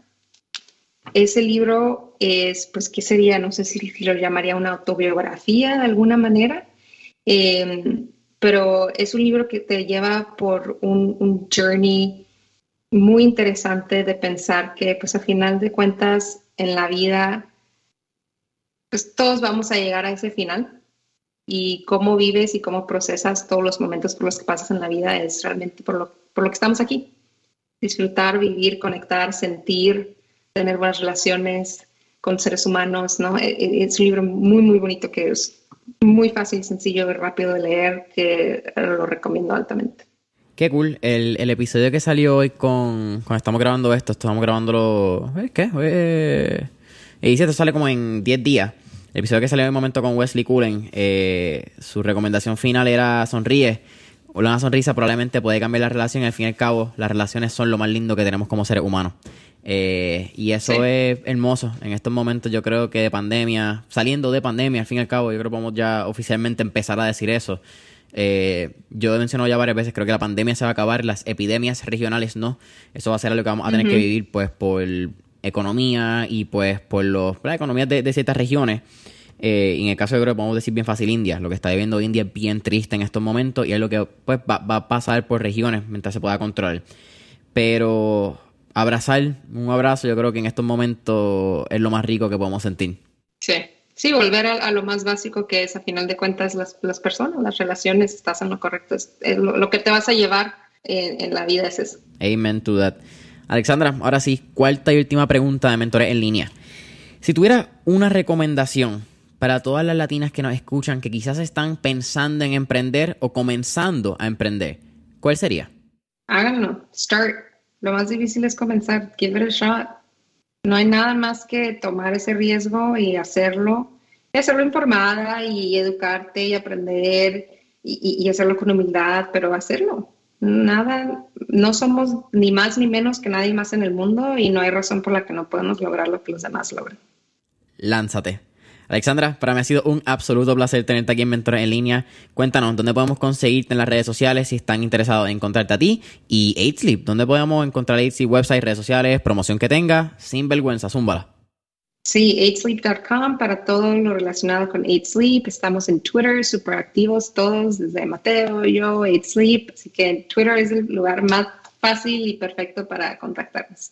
Ese libro es, pues, ¿qué sería? No sé si, lo llamaría una autobiografía de alguna manera, em, pero es un libro que te lleva por un, un journey muy interesante de pensar que, pues, a final de cuentas, en la vida, pues todos vamos a llegar a ese final y cómo vives y cómo procesas todos los momentos por los que pasas en la vida es realmente por lo, por lo que estamos aquí. Disfrutar, vivir, conectar, sentir, tener buenas relaciones con seres humanos, ¿no? E, e, es un libro muy, muy bonito que es muy fácil, sencillo y rápido de leer, que lo recomiendo altamente. Qué cool. El, el, episodio que salió hoy con. Cuando estamos grabando esto, estamos grabándolo. ¿eh? ¿Qué? Eh, y dice esto sale como en 10 días. El episodio que salió en el momento con Wesley Cullen, eh, su recomendación final era sonríe. Una sonrisa probablemente puede cambiar la relación. al fin y al cabo, las relaciones son lo más lindo que tenemos como seres humanos. Eh, y eso es hermoso. En estos momentos, yo creo que de pandemia, saliendo de pandemia, al fin y al cabo, yo creo que podemos ya oficialmente empezar a decir eso. Eh, yo he mencionado ya varias veces, creo que la pandemia se va a acabar, las epidemias regionales no. Eso va a ser algo que vamos a tener que vivir pues por economía y pues por los, la economía de, ciertas regiones. Eh, en el caso de creo que podemos decir bien fácil India, lo que está viviendo India es bien triste en estos momentos y es lo que pues va, va a pasar por regiones mientras se pueda controlar. Pero abrazar, un abrazo yo creo que en estos momentos es lo más rico que podemos sentir. Sí. Sí, volver a, lo más básico que es, a final de cuentas, las, las personas, las relaciones, estás en lo correcto. Es, lo, que te vas a llevar en, la vida es eso. Amen to that. Alexandra, ahora sí, cuarta y última pregunta de Mentores en línea. Si tuviera una recomendación para todas las latinas que nos escuchan que quizás están pensando en emprender o comenzando a emprender, ¿cuál sería? Háganlo. Start. Lo más difícil es comenzar. Give it a shot. No hay nada más que tomar ese riesgo y hacerlo. Y hacerlo informada y educarte y aprender y, y hacerlo con humildad, pero hacerlo. Nada, no somos ni más ni menos que nadie más en el mundo y no hay razón por la que no podemos lograr lo que los demás logran. Lánzate. Alexandra, para mí ha sido un absoluto placer tenerte aquí en Mentores en Línea. Cuéntanos, ¿dónde podemos conseguirte en las redes sociales si están interesados en encontrarte a ti? Y 8Sleep, ¿dónde podemos encontrar 8Sleep, website, redes sociales, promoción que tenga? Sin vergüenza, zúmbala. Sí, 8sleep.com para todo lo relacionado con 8sleep. Estamos en Twitter, súper activos todos, desde Mateo, yo, 8sleep. Así que Twitter es el lugar más fácil y perfecto para contactarnos.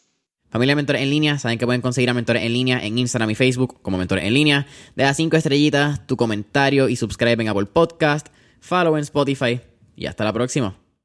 Familia Mentores en Línea, saben que pueden conseguir a Mentores en Línea en Instagram y Facebook como Mentores en Línea. Deja cinco estrellitas, tu comentario y subscribe en Apple Podcast, follow en Spotify y hasta la próxima.